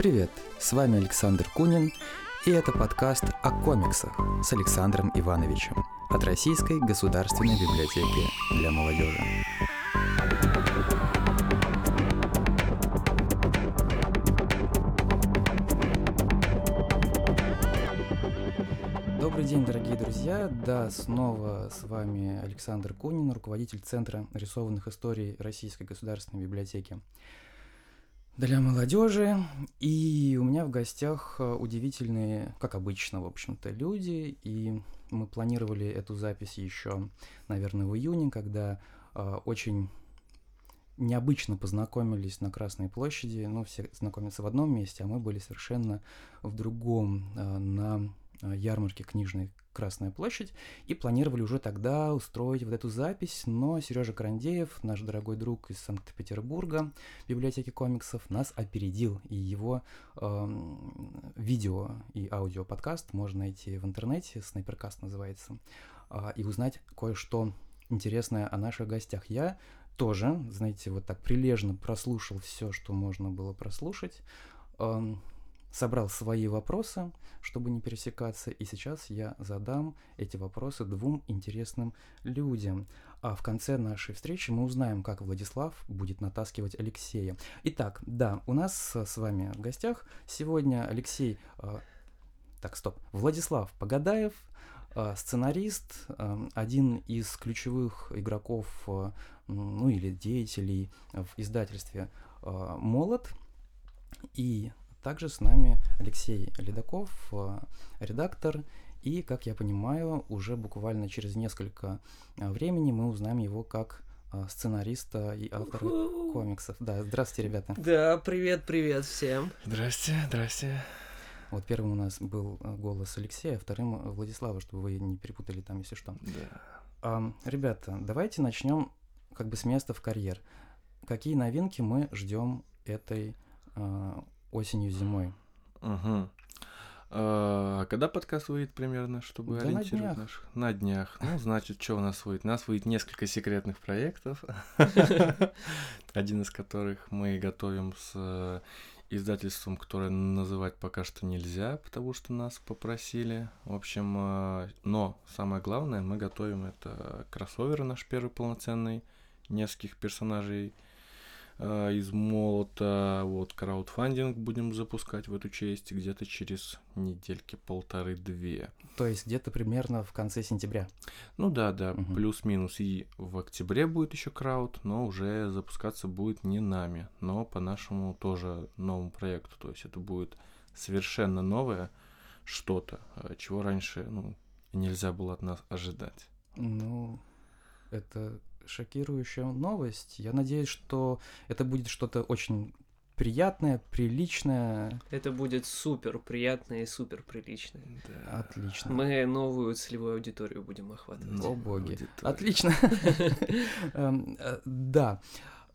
Привет, с вами Александр Кунин, и это подкаст о комиксах с Александром Ивановичем от Российской государственной библиотеки для молодежи. Добрый день, дорогие друзья! Да, снова с вами Александр Кунин, руководитель Центра рисованных историй Российской государственной библиотеки для молодежи. И у меня в гостях э, удивительные, как обычно, в общем-то, люди. И мы планировали эту запись еще, наверное, в июне, когда э, очень необычно познакомились на Красной площади. Ну, все знакомятся в одном месте, а мы были совершенно в другом, э, на э, ярмарке книжной Красная площадь, и планировали уже тогда устроить вот эту запись, но Сережа Карандеев, наш дорогой друг из Санкт-Петербурга, библиотеки комиксов, нас опередил, и его э, видео и аудио подкаст можно найти в интернете, Снайперкаст называется, э, и узнать кое-что интересное о наших гостях. Я тоже, знаете, вот так прилежно прослушал все, что можно было прослушать. Э, собрал свои вопросы, чтобы не пересекаться, и сейчас я задам эти вопросы двум интересным людям. А в конце нашей встречи мы узнаем, как Владислав будет натаскивать Алексея. Итак, да, у нас с вами в гостях сегодня Алексей... Э, так, стоп. Владислав Погадаев, э, сценарист, э, один из ключевых игроков, ну или деятелей в издательстве «Молот», и также с нами Алексей Ледаков, э, редактор, и, как я понимаю, уже буквально через несколько э, времени мы узнаем его как э, сценариста и автора комиксов. Да, здравствуйте, ребята. Да, привет, привет всем. Здрасте, здрасте. Вот первым у нас был голос Алексея, вторым Владислава, чтобы вы не перепутали там, если что. Да. А, ребята, давайте начнем как бы с места в карьер. Какие новинки мы ждем этой осенью, зимой. Угу. А, когда подкаст выйдет примерно, чтобы да ориентировать на днях. наших? На днях. Ну, значит, что у нас выйдет? У нас выйдет несколько секретных проектов, один из которых мы готовим с э, издательством, которое называть пока что нельзя, потому что нас попросили. В общем, э, но самое главное, мы готовим это кроссовер наш первый полноценный, нескольких персонажей Э, из молота. Вот краудфандинг будем запускать в эту честь где-то через недельки полторы-две. То есть где-то примерно в конце сентября. Ну да, да, угу. плюс-минус. И в октябре будет еще крауд, но уже запускаться будет не нами, но по нашему тоже новому проекту. То есть это будет совершенно новое что-то, э, чего раньше ну, нельзя было от нас ожидать. Ну, это шокирующая новость. Я надеюсь, что это будет что-то очень приятное, приличное. Это будет супер приятное и супер приличное. Да. Отлично. Мы новую целевую аудиторию будем охватывать. О боги. Отлично. Эм, э, да.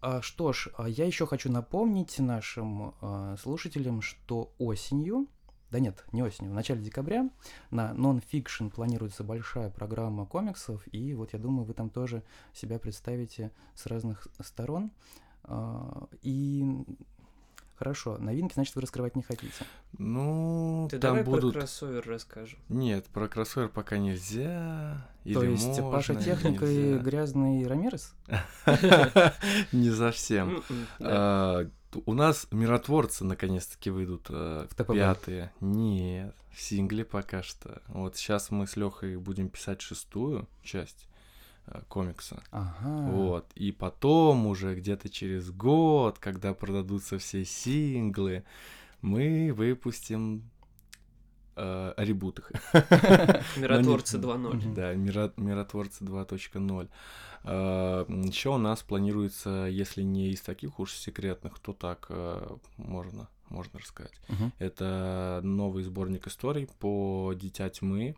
А, что ж, а я еще хочу напомнить нашим а, слушателям, что осенью да нет, не осенью, в начале декабря на Non-Fiction планируется большая программа комиксов, и вот я думаю, вы там тоже себя представите с разных сторон. А, и Хорошо, новинки, значит, вы раскрывать не хотите. Ну, Ты там давай будут... про кроссовер расскажем. Нет, про кроссовер пока нельзя. То Или есть можно, Паша Техника и грязный Рамирес? Не совсем. У нас миротворцы наконец-таки выйдут э, В ТПБ? пятые. Нет, в сингле пока что. Вот сейчас мы с Лехой будем писать шестую часть э, комикса. Ага. Вот. И потом уже где-то через год, когда продадутся все синглы, мы выпустим э, ребут их. Миротворцы Но 2.0. Мгм. Да, миро- миротворцы 2.0. Еще у нас планируется, если не из таких уж секретных, то так э, можно, можно рассказать. Это новый сборник историй по Дитя Тьмы,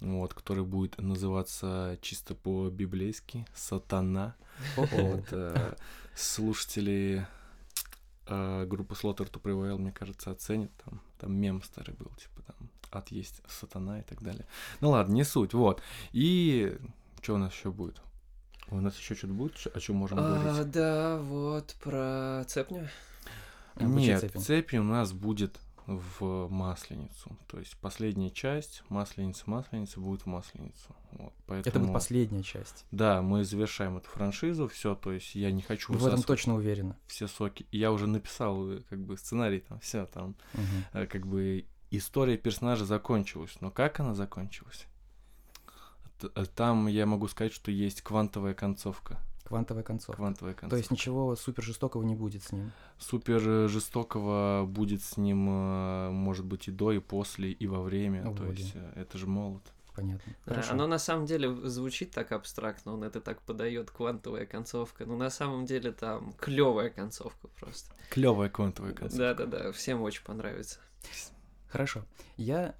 вот, который будет называться чисто по-библейски «Сатана». Вот, э, слушатели э, группы Slaughter to Prevail, мне кажется, оценят. Там, там мем старый был, типа «Ад есть сатана» и так далее. Ну ладно, не суть, вот. И что у нас еще будет? У нас еще что-то будет, о чем можем А, говорить? да, вот про цепню. Обычные Нет, цепи. цепи у нас будет в Масленицу. То есть последняя часть Масленица, Масленица будет в Масленицу. Вот, Это поэтому... будет последняя часть. Да, мы завершаем эту франшизу, все, то есть я не хочу Вы в этом точно уверены. все соки. Я уже написал э, как бы сценарий там, все там, э, как бы история персонажа закончилась. Но как она закончилась? Э, Там я могу сказать, что есть квантовая концовка. Квантовая концовка. Квантовая концовка. То есть ничего супер жестокого не будет с ним. Супер э, жестокого будет с ним, э, может быть, и до, и после, и во время. О, То боги. есть это же молот. Понятно. Да, Хорошо. оно на самом деле звучит так абстрактно, он это так подает, квантовая концовка. Но на самом деле там клевая концовка просто. Клевая квантовая концовка. Да-да-да, всем очень понравится. Хорошо. Я,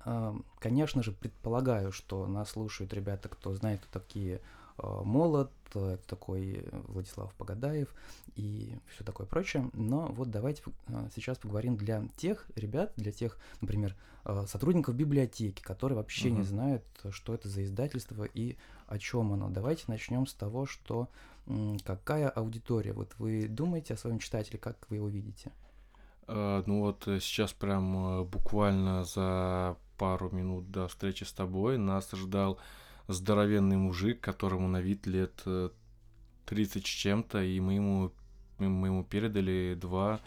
конечно же, предполагаю, что нас слушают ребята, кто знает, кто такие а, Молот, э, кто такой Владислав Погадаев и все такое прочее. Но вот давайте а, сейчас поговорим для тех ребят, для тех, например, а, сотрудников библиотеки, которые вообще не Мгм. знают, что это за издательство и о чем оно. Давайте начнем с того, что какая аудитория. Вот вы думаете о своем читателе, как вы его видите? Э, Ну вот э, сейчас прям э, буквально за пару минут до встречи с тобой нас ждал здоровенный мужик, которому на вид лет э, 30 с чем-то, и мы ему, мы ему передали два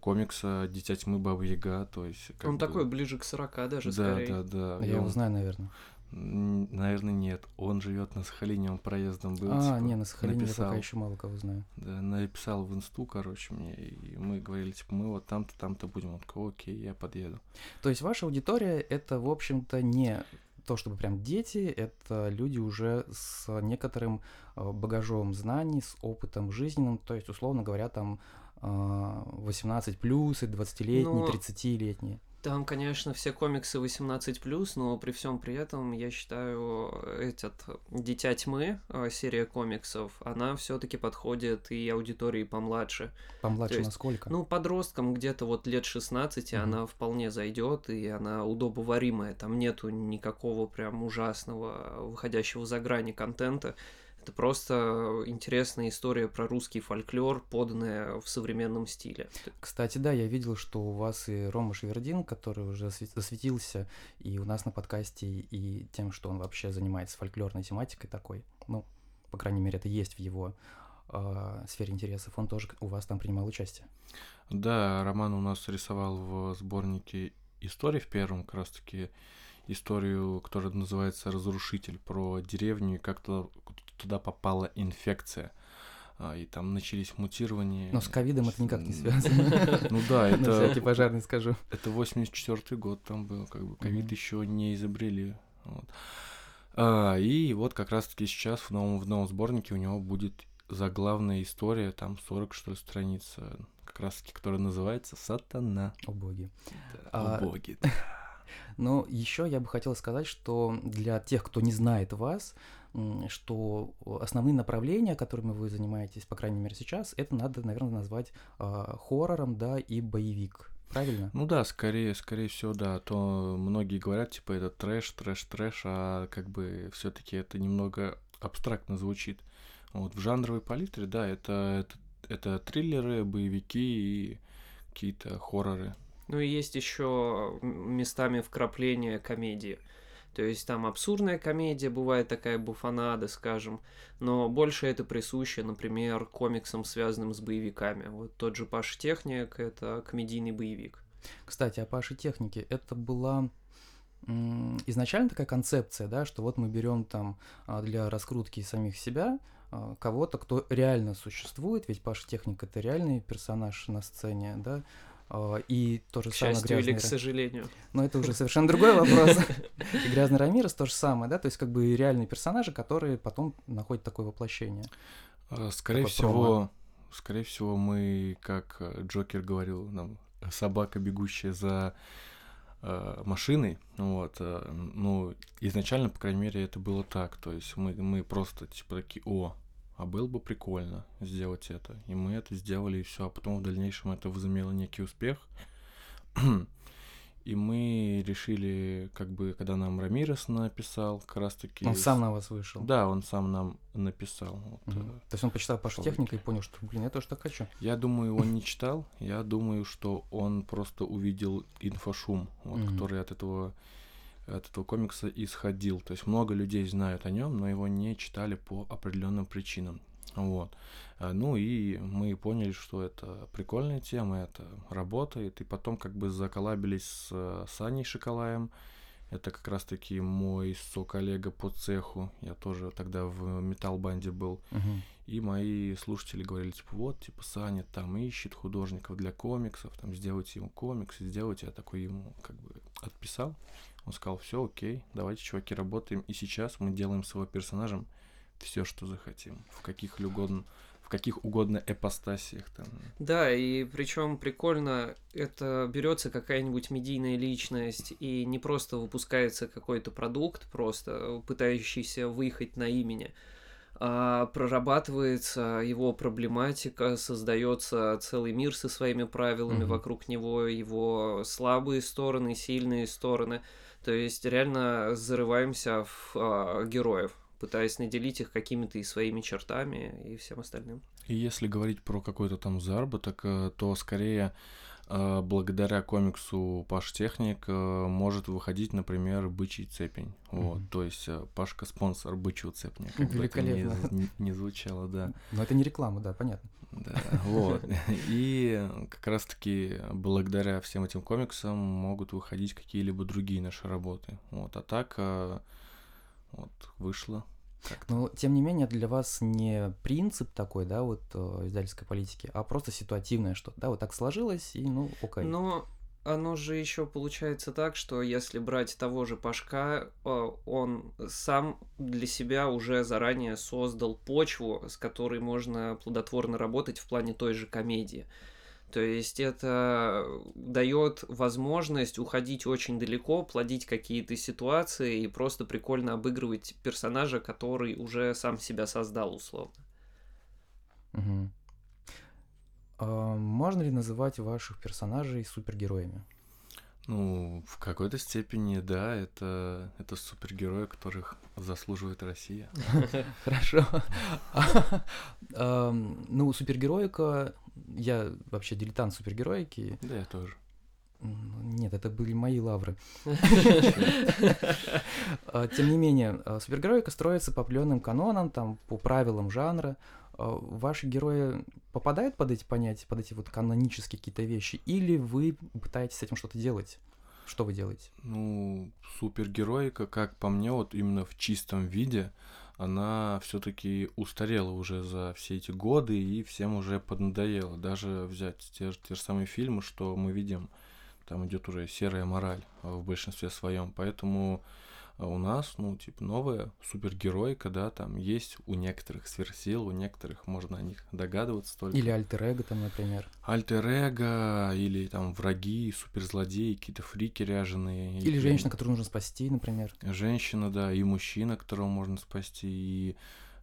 комикса «Дитя тьмы, Баба Яга», то есть... он бы- такой ближе к 40 даже, Да, скорее. да, да. и Я его знаю, наверное. Наверное, нет. Он живет на Сахалине, он проездом был. а, типа, не, на Сахалине я написал. пока еще мало кого знаю. Да, написал в инсту, короче, мне, и мы говорили, типа, мы вот там-то, там-то будем. Он такой, окей, я подъеду. То есть ваша аудитория это, в общем-то, не то чтобы прям дети, это люди уже с некоторым э, багажом знаний, с опытом жизненным, то есть, условно говоря, там э, 18 плюс, и 20-летние, Ну, 30-летние. Там, конечно, все комиксы 18+, но при всем при этом, я считаю, этот «Дитя тьмы», э, серия комиксов, она все таки подходит и аудитории помладше. Помладше есть, насколько? Ну, подросткам где-то вот лет 16 Мгм. она вполне зайдет, и она удобоваримая. Там нету никакого прям ужасного, выходящего за грани контента. Это просто интересная история про русский фольклор, поданная в современном стиле. Кстати, да, я видел, что у вас и Рома Швердин, который уже засве- засветился и у нас на подкасте, и тем, что он вообще занимается фольклорной тематикой такой, ну, по крайней мере, это есть в его э, сфере интересов, он тоже у вас там принимал участие. Да, Роман у нас рисовал в сборнике историй в первом, как раз таки историю, которая называется «Разрушитель», про деревню, и как туда, попала инфекция. А, И там начались мутирования. Но с ковидом это никак не связано. Ну да, На всякий это, пожарный скажу. это 84 год там был, как бы ковид еще не изобрели. А, и вот как раз-таки сейчас в новом, в новом сборнике у него будет заглавная история, там 40, что ли, страниц, э, как раз-таки, которая называется «Сатана». О боги. Да, А, о боги. Но еще я бы хотел сказать, что для тех, кто не знает вас, что основные направления, которыми вы занимаетесь, по крайней мере сейчас, это надо, наверное, назвать а, хоррором, да, и боевик. Правильно? Ну да, скорее, скорее всего, да. А То многие говорят, типа, это трэш, трэш, трэш, а как бы все-таки это немного абстрактно звучит. Вот в жанровой палитре, да, это, это, это триллеры, боевики и какие-то хорроры. Ну и есть еще местами вкрапления комедии. То есть там абсурдная комедия, бывает такая буфанада, скажем, но больше это присуще, например, комиксам, связанным с боевиками. Вот тот же Паш Техник — это комедийный боевик. Кстати, о Паше технике. Это была изначально такая концепция, да, что вот мы берем там а, для раскрутки самих себя а, кого-то, кто реально существует, ведь Паша Техник это реальный персонаж на сцене, да, и то же К самое счастью или «Грязный к сожалению. Но это уже совершенно другой вопрос. И Грязный Рамирес то же самое, да, то есть как бы реальные персонажи, которые потом находят такое воплощение. А, Скорее всего, скорее всего, мы, как э, Джокер говорил нам, собака, бегущая за э, машиной, вот, э, ну, изначально, по крайней мере, это было так, то есть мы, мы просто, типа, такие, о, а было бы прикольно сделать это, и мы это сделали, и все, а потом в дальнейшем это возымело некий успех, И мы решили, как бы, когда нам Рамирес написал, как раз таки... Он сам на вас вышел. Да, он сам нам написал. Вот, Мгм. э, То есть он почитал Пашу Шел техника и понял, что, блин, я тоже так хочу. Я думаю, он не читал. Я думаю, что он просто увидел инфошум, вот, Мгм. который от этого от этого комикса исходил. То есть много людей знают о нем, но его не читали по определенным причинам. Вот. А, Ну и мы поняли, что это прикольная тема, это работает. И потом как бы заколабились с э, Саней Шоколаем. Это как раз-таки мой со-коллега по цеху. Я тоже тогда в металл-банде был. Мгм. И мои слушатели говорили, типа, вот, типа, Саня там ищет художников для комиксов, там, сделайте ему комикс, сделайте. Я такой ему, как бы, отписал. Он сказал, все, окей, давайте, чуваки, работаем. И сейчас мы делаем с его персонажем все, что захотим. В каких угодно, в каких угодно эпостасиях там. Да, и причем прикольно, это берется какая-нибудь медийная личность, и не просто выпускается какой-то продукт, просто пытающийся выехать на имени, а прорабатывается его проблематика, создается целый мир со своими правилами Мгм. вокруг него, его слабые стороны, сильные стороны. То есть реально зарываемся в а, героев, пытаясь наделить их какими-то и своими чертами и всем остальным. И если говорить про какой-то там заработок, э, то скорее благодаря комиксу Паш Техник э, может выходить, например, бычий цепень. Вот, Мгм. то есть э, Пашка спонсор бычьего цепня. Как бы это Великолепно. не- не звучало, да. Но это не реклама, да, понятно. Да, вот. И как раз-таки благодаря всем этим комиксам могут выходить какие-либо другие наши работы. Вот, а так э, вот вышло. Как-то. Но, тем не менее, для вас не принцип такой, да, вот э, издательской политики, а просто ситуативное что-то, да, вот так сложилось, и, ну, окей. Но оно же еще получается так, что если брать того же Пашка, э, он сам для себя уже заранее создал почву, с которой можно плодотворно работать в плане той же комедии. То есть это дает возможность уходить очень далеко, плодить какие-то ситуации и просто прикольно обыгрывать персонажа, который уже сам себя создал условно. Мгм. А, можно ли называть ваших персонажей супергероями? Ну, в какой-то степени, да, это, это супергерои, которых заслуживает Россия. Хорошо. Ам, Ну, супергероика, я вообще дилетант супергероики. Да, я тоже. Нет, это были мои лавры. Тем не менее, а, супергероика строится по определенным канонам, там, по правилам жанра. А, Ваши герои попадают под эти понятия, под эти вот канонические какие-то вещи, или вы пытаетесь с этим что-то делать? Что вы делаете? Ну, супергероика, как по мне, вот именно в чистом виде, она все-таки устарела уже за все эти годы и всем уже поднадоела. Даже взять те, же- те же самые фильмы, что мы видим, там идет уже серая мораль а, в большинстве своем. Поэтому а, у нас, ну, типа, новая супергеройка, да, там есть у некоторых сверхсил, у некоторых можно о них догадываться только. Или альтер там, например. Альтер-эго, или там враги, суперзлодеи, какие-то фрики ряженые. Или и- женщина, которую нужно спасти, например. Женщина, да, и мужчина, которого можно спасти, и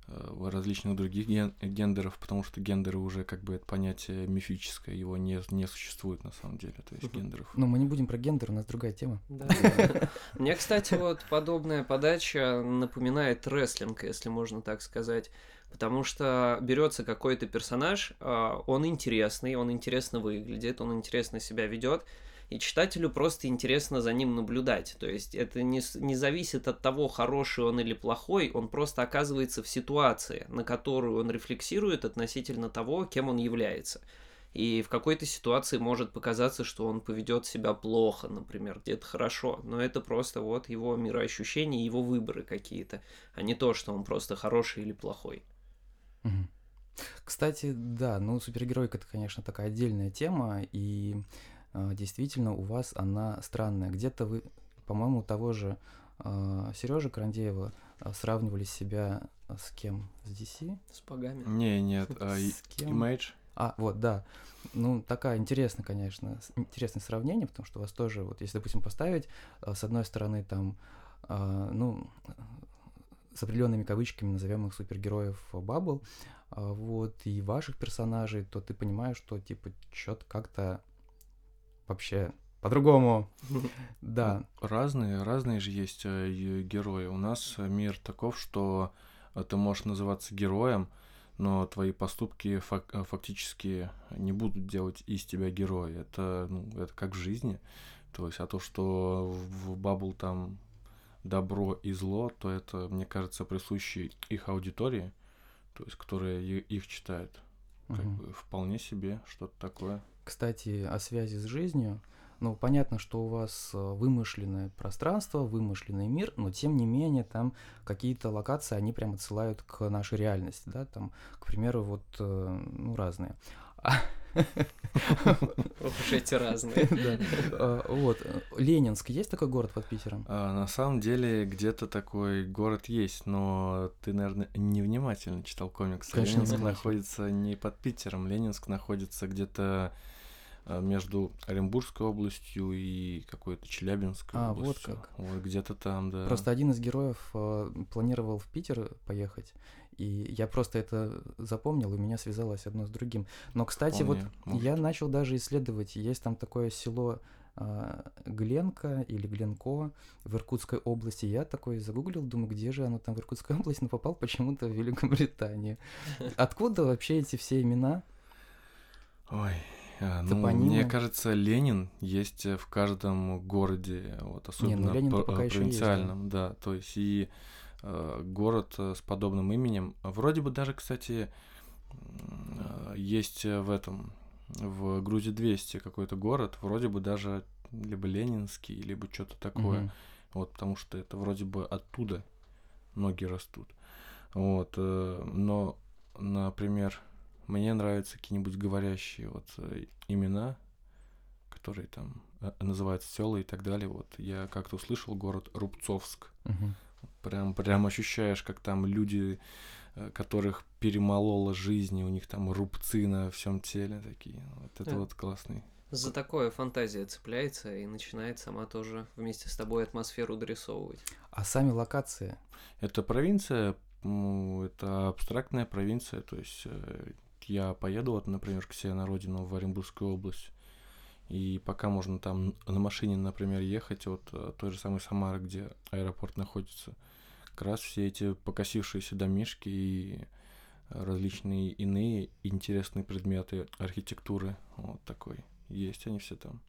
различных других ген- гендеров, потому что гендеры уже как бы это понятие мифическое, его не, не существует на самом деле, то есть гендеров. Но мы не будем про гендер, у нас другая тема. Мне, кстати, вот подобная подача напоминает рестлинг, если можно так сказать. Потому что берется какой-то персонаж, а, он интересный, он интересно выглядит, он интересно себя ведет, и читателю просто интересно за ним наблюдать. То есть это не, не зависит от того, хороший он или плохой, он просто оказывается в ситуации, на которую он рефлексирует относительно того, кем он является. И в какой-то ситуации может показаться, что он поведет себя плохо, например, где-то хорошо. Но это просто вот его мироощущения, его выборы какие-то, а не то, что он просто хороший или плохой. Кстати, да, ну супергеройка это, конечно, такая отдельная тема, и действительно у вас она странная. Где-то вы, по-моему, того же Сережа Крандеева а, сравнивали себя а, с кем? С DC? С богами. Не, нет, а, С кем? Image, А, вот, да. Ну, такая интересная, конечно, интересное сравнение, потому что у вас тоже, вот, если, допустим, поставить, а, с одной стороны, там, а, ну, с определенными кавычками назовем их супергероев Бабл, а, вот, и ваших персонажей, то ты понимаешь, что, типа, что-то как-то вообще по-другому. Да. Разные, разные же есть э, герои. У нас мир таков, что э, ты можешь называться героем, но твои поступки фак- э, фактически не будут делать из тебя героя. Это, ну, это как в жизни. То есть, а то, что в Бабл там добро и зло, то это, мне кажется, присуще их аудитории, то есть, которая их читает. Как Мгм. бы вполне себе что-то такое. Кстати, о связи с жизнью. Ну, понятно, что у вас э, вымышленное пространство, вымышленный мир, но тем не менее там какие-то локации, они прям отсылают к нашей реальности, да, там, к примеру, вот, э, ну, разные. Уж эти разные. Э, Вот, Ленинск, есть такой город под Питером? А, на самом деле где-то такой город есть, но ты, наверное, невнимательно читал комиксы. Конечно, Ленинск находится не под Питером, Ленинск находится где-то между Оренбургской областью и какой-то Челябинской А, вот областью. как. Вот где-то там, да. Просто один из героев э, планировал в Питер поехать, и я просто это запомнил, и меня связалось одно с другим. Но, кстати, вот Вполне может. я начал даже исследовать, есть там такое село а, Гленка или Гленко в Иркутской области. Я такой загуглил, думаю, где же оно там в Иркутской области, но попал почему-то в Великобританию. Откуда вообще эти все имена? Ой, а, ну, мне кажется, Ленин есть э, в каждом городе, вот особенно Ленин-то по- пока э, есть, да. провинциальном, да. То есть и э, город э, с подобным именем, вроде бы даже, кстати, э, есть э, в этом в Грузии 200 какой-то город, вроде бы даже либо Ленинский, либо что-то такое. Мгм. Вот, потому что это вроде бы оттуда ноги растут. Вот, э, но, например, мне нравятся какие-нибудь говорящие вот э, имена, которые там э, называются села и так далее. Вот я как-то услышал город Рубцовск. Мгм. Прям, прям ощущаешь, как там люди, э, которых перемолола жизнь, и у них там рубцы на всем теле такие. Вот это Да. вот классный. За такое фантазия цепляется и начинает сама тоже вместе с тобой атмосферу дорисовывать. А сами локации? Это провинция, ну, это абстрактная провинция, то есть я поеду, вот, например, к себе на родину в Оренбургскую область, и пока можно там на машине, например, ехать от э, той же самой Самары, где аэропорт находится, как раз все эти покосившиеся домишки и различные иные интересные предметы архитектуры, вот такой, есть они все там.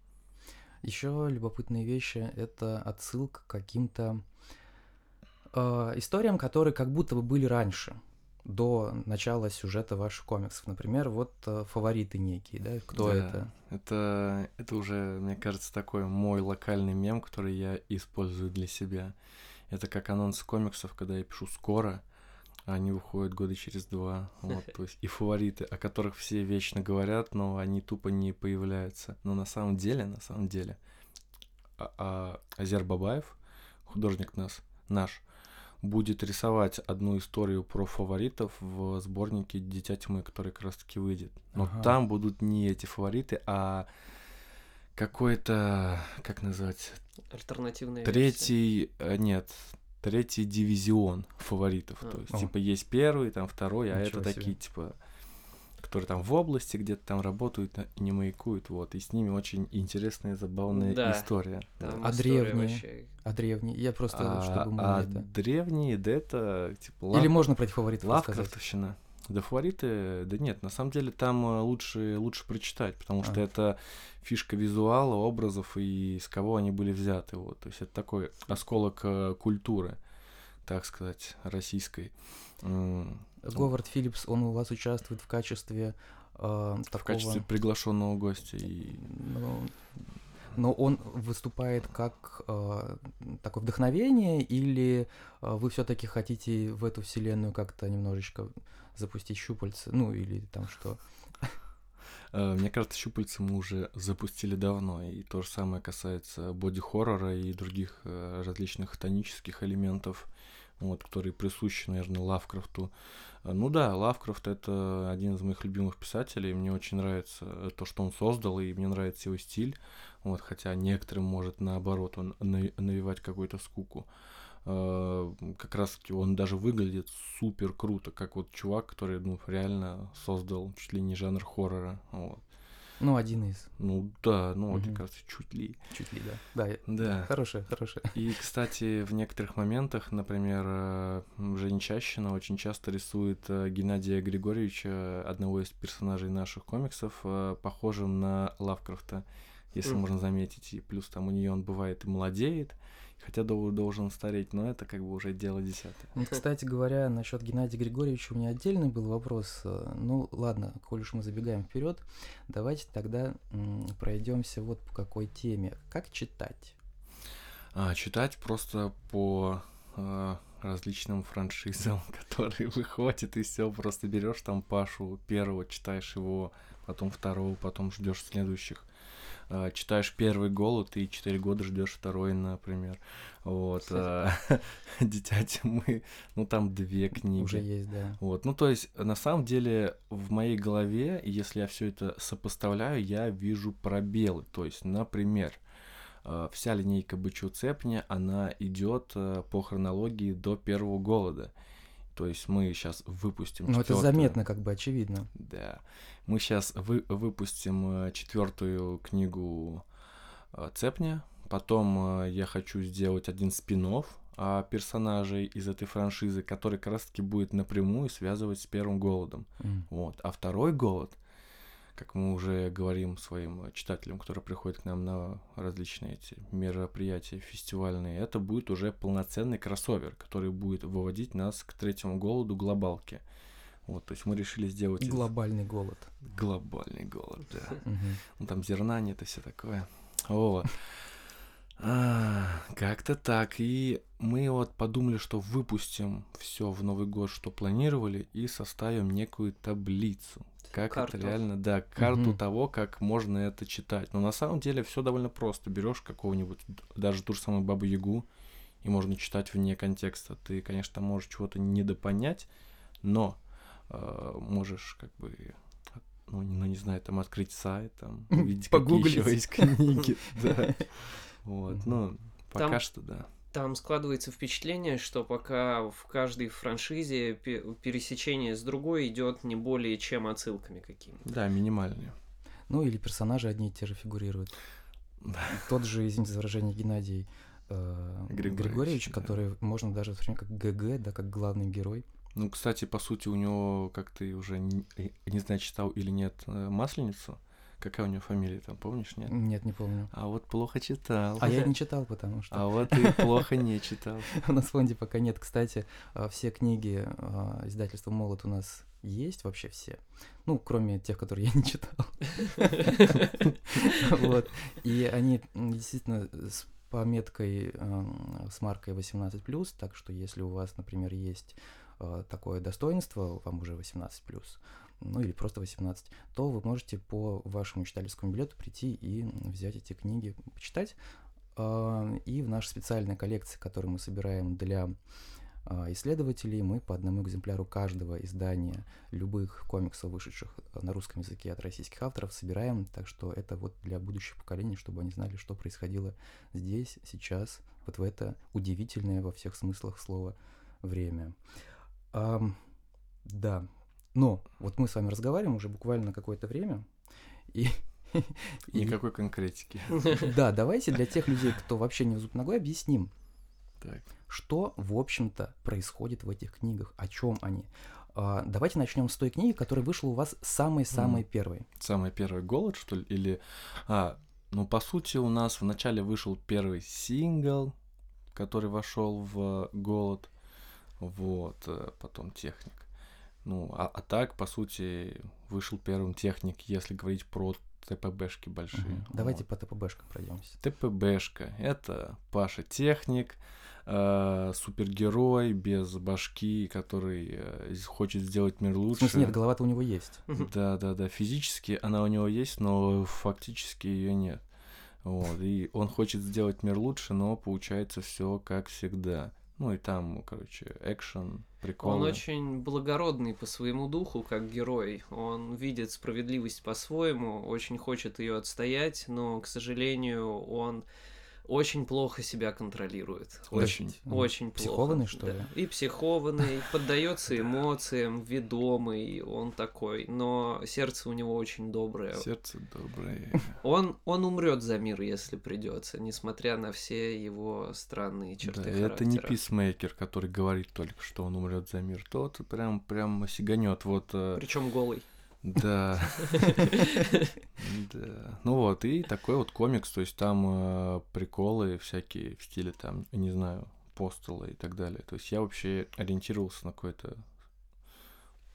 Еще любопытные вещи — это отсылка к каким-то э, историям, которые как будто бы были раньше, до начала сюжета ваших комиксов. Например, вот э, фавориты некие, да? Кто Да, это? Это, это уже, мне кажется, такой мой локальный мем, который я использую для себя. Это как анонс комиксов, когда я пишу скоро, а они выходят года через два. Вот, то есть и фавориты, о которых все вечно говорят, но они тупо не появляются. Но на самом деле, на самом деле, а, а, Азер Бабаев, художник нас, наш, будет рисовать одну историю про фаворитов в сборнике «Дитя тьмы», который как раз-таки выйдет. Но Ага. там будут не эти фавориты, а какой-то, как назвать, Альтернативная версия. третий, э, нет, третий дивизион фаворитов. А. То есть, О. типа, есть первый, там второй, а Ничего это себе. такие, типа, которые там в области где-то там работают, а не маякуют, вот. И с ними очень интересная, забавная Да. история. Там А история древние? вообще- А древние? Я просто, А, чтобы мы а это... древние, да это, типа, Или Лав- можно про фаворитов рассказать? Лавкрафтовщина. Да фавориты, да нет, на самом деле там э, лучше, лучше прочитать, потому что А. это фишка визуала, образов и с кого они были взяты. Вот. То есть это такой осколок э, культуры, так сказать, российской. Говард Филлипс, он у вас участвует в качестве э, В такого... качестве приглашенного гостя. И... Ну, но он выступает как э, такое вдохновение, или э, вы все-таки хотите в эту вселенную как-то немножечко запустить щупальца, ну или там что? Э, Мне кажется, щупальца мы уже запустили давно, и то же самое касается боди-хоррора и других э, различных тонических элементов, вот, которые присущи, наверное, Лавкрафту. Э, Ну да, Лавкрафт — это один из моих любимых писателей, мне очень нравится э, то, что он создал, и мне нравится его стиль, вот, хотя некоторым может, наоборот, он на- навевать какую-то скуку. Э, Как раз он даже выглядит супер круто, как вот чувак, который ну, реально создал чуть ли не жанр хоррора. Вот. Ну, один из. Ну да, ну Мгм. как раз чуть ли. Чуть ли, да. Да, Да. хорошая, хорошая. И, кстати, в некоторых моментах, например, э, Женя Чащина очень часто рисует э, Геннадия Григорьевича, одного из персонажей наших комиксов, э, похожим на Лавкрафта, если Мгм. можно заметить. И плюс там у нее он бывает и молодеет, хотя дол- должен стареть, но это как бы уже дело десятое. Ну, Кстати говоря, насчет Геннадия Григорьевича у меня отдельный был вопрос. Ну, ладно, коль уж мы забегаем вперед, давайте тогда пройдемся вот по какой теме. Как читать? А, читать просто по э, различным франшизам, которые выходят, и все, просто берешь там Пашу первого, читаешь его, потом второго, потом ждешь следующих. А, читаешь первый голод и четыре года ждешь второй, например. Вот. а, Дитя тьмы, ну там две книги. Уже есть, да. Вот, ну то есть, на самом деле, в моей голове, если я все это сопоставляю, я вижу пробелы. То есть, например, э, вся линейка Бычу Цепня, она идет э, по хронологии до первого голода. То есть мы сейчас выпустим Ну, это четвёртую- заметно, как бы очевидно. Да. Мы сейчас вы, выпустим э, четвертую книгу э, Цепня. Потом э, я хочу сделать один спин о персонажей из этой франшизы, который как раз таки будет напрямую связывать с первым голодом. М. Вот. А второй голод, как мы уже говорим своим читателям, которые приходят к нам на различные эти мероприятия фестивальные, это будет уже полноценный кроссовер, который будет выводить нас к третьему голоду глобалки. Вот, то есть мы решили сделать из- Глобальный голод. глобальный голод, да. Ну там зерна нет и все такое. Вот. А, Как-то так. И мы вот подумали, что выпустим все в Новый год, что планировали, и составим некую таблицу. Как Карту. это реально, да, карту Мгм. того, как можно это читать. Но на самом деле все довольно просто. Берешь какого-нибудь, даже ту же самую Бабу Ягу, и можно читать вне контекста. Ты, конечно, там можешь чего-то недопонять, но э, можешь как бы ну, не- ну, не знаю, там открыть сайт, там, увидеть, какие еще есть книги. Да. Вот, ну, пока что, да. Там складывается впечатление, что пока в каждой франшизе пе- пересечение с другой идет не более чем отсылками какими-то. Да, минимальные. Ну, или персонажи одни и те же фигурируют. Тот же, извините за выражение, Геннадий э, Григорьевич, Григорьевич, да. который можно даже воспринимать как ГГ, да, как главный герой. Ну, кстати, по сути, у него, как ты уже, не, э, не знаю, читал или нет, э, Масленицу. Какая у него фамилия там, помнишь, нет? Нет, не помню. А вот плохо читал. А я не читал, потому что А вот и плохо не читал. у нас в фонде пока нет. Кстати, а, все книги а, издательства «Молот» у нас есть, вообще все. Ну, кроме тех, которые я не читал. Вот. И они действительно с пометкой, с маркой 18+, так что если у вас, например, есть э, такое достоинство, вам уже 18+, ну или просто 18, то вы можете по вашему читательскому билету прийти и взять эти книги, почитать. А, И в нашей специальной коллекции, которую мы собираем для а, исследователей, мы по одному экземпляру каждого издания любых комиксов, вышедших на русском языке от российских авторов, собираем. Так что это вот для будущих поколений, чтобы они знали, что происходило здесь, сейчас, вот в это удивительное во всех смыслах слова время. Да, но вот мы с вами разговариваем уже буквально какое-то время, и... Никакой конкретики. Да, давайте для тех людей, кто вообще не в зуб ногой, объясним, Так. что, в общем-то, происходит в этих книгах, о чем они. А, давайте начнем с той книги, которая вышла у вас самой-самой Мгм. первой. Самый первый голод, что ли? Или... А, ну, по сути, у нас вначале вышел первый сингл, который вошел в голод. Вот, э, потом техник. Ну, а, а так, по сути, вышел первым техник, если говорить про ТПБшки большие. Давайте Вот. по ТПБшкам пройдемся. ТПБшка. Это Паша Техник, э, супергерой без башки, который э, хочет сделать мир В лучше. смысле, нет, голова-то у него есть. Да, да, да. Физически она у него есть, но фактически ее нет. Вот. И он хочет сделать мир лучше, но получается все как всегда. Ну и там, короче, экшен, приколы. Он очень благородный по своему духу, как герой. Он видит справедливость по-своему, очень хочет ее отстоять, но, к сожалению, он очень плохо себя контролирует. Очень. Очень, очень плохо. Психованный, что да. ли? И психованный, поддается эмоциям, ведомый, он такой. Но сердце у него очень доброе. Сердце доброе. Он, он умрет за мир, если придется, несмотря на все его странные черты Да, характера. это не писмейкер, который говорит только, что он умрет за мир. Тот прям прям сиганет. Вот э, Причем голый. Да. Да. Ну вот, и такой вот комикс, то есть там э, приколы всякие в стиле там, не знаю, постела и так далее. То есть я вообще ориентировался на какой-то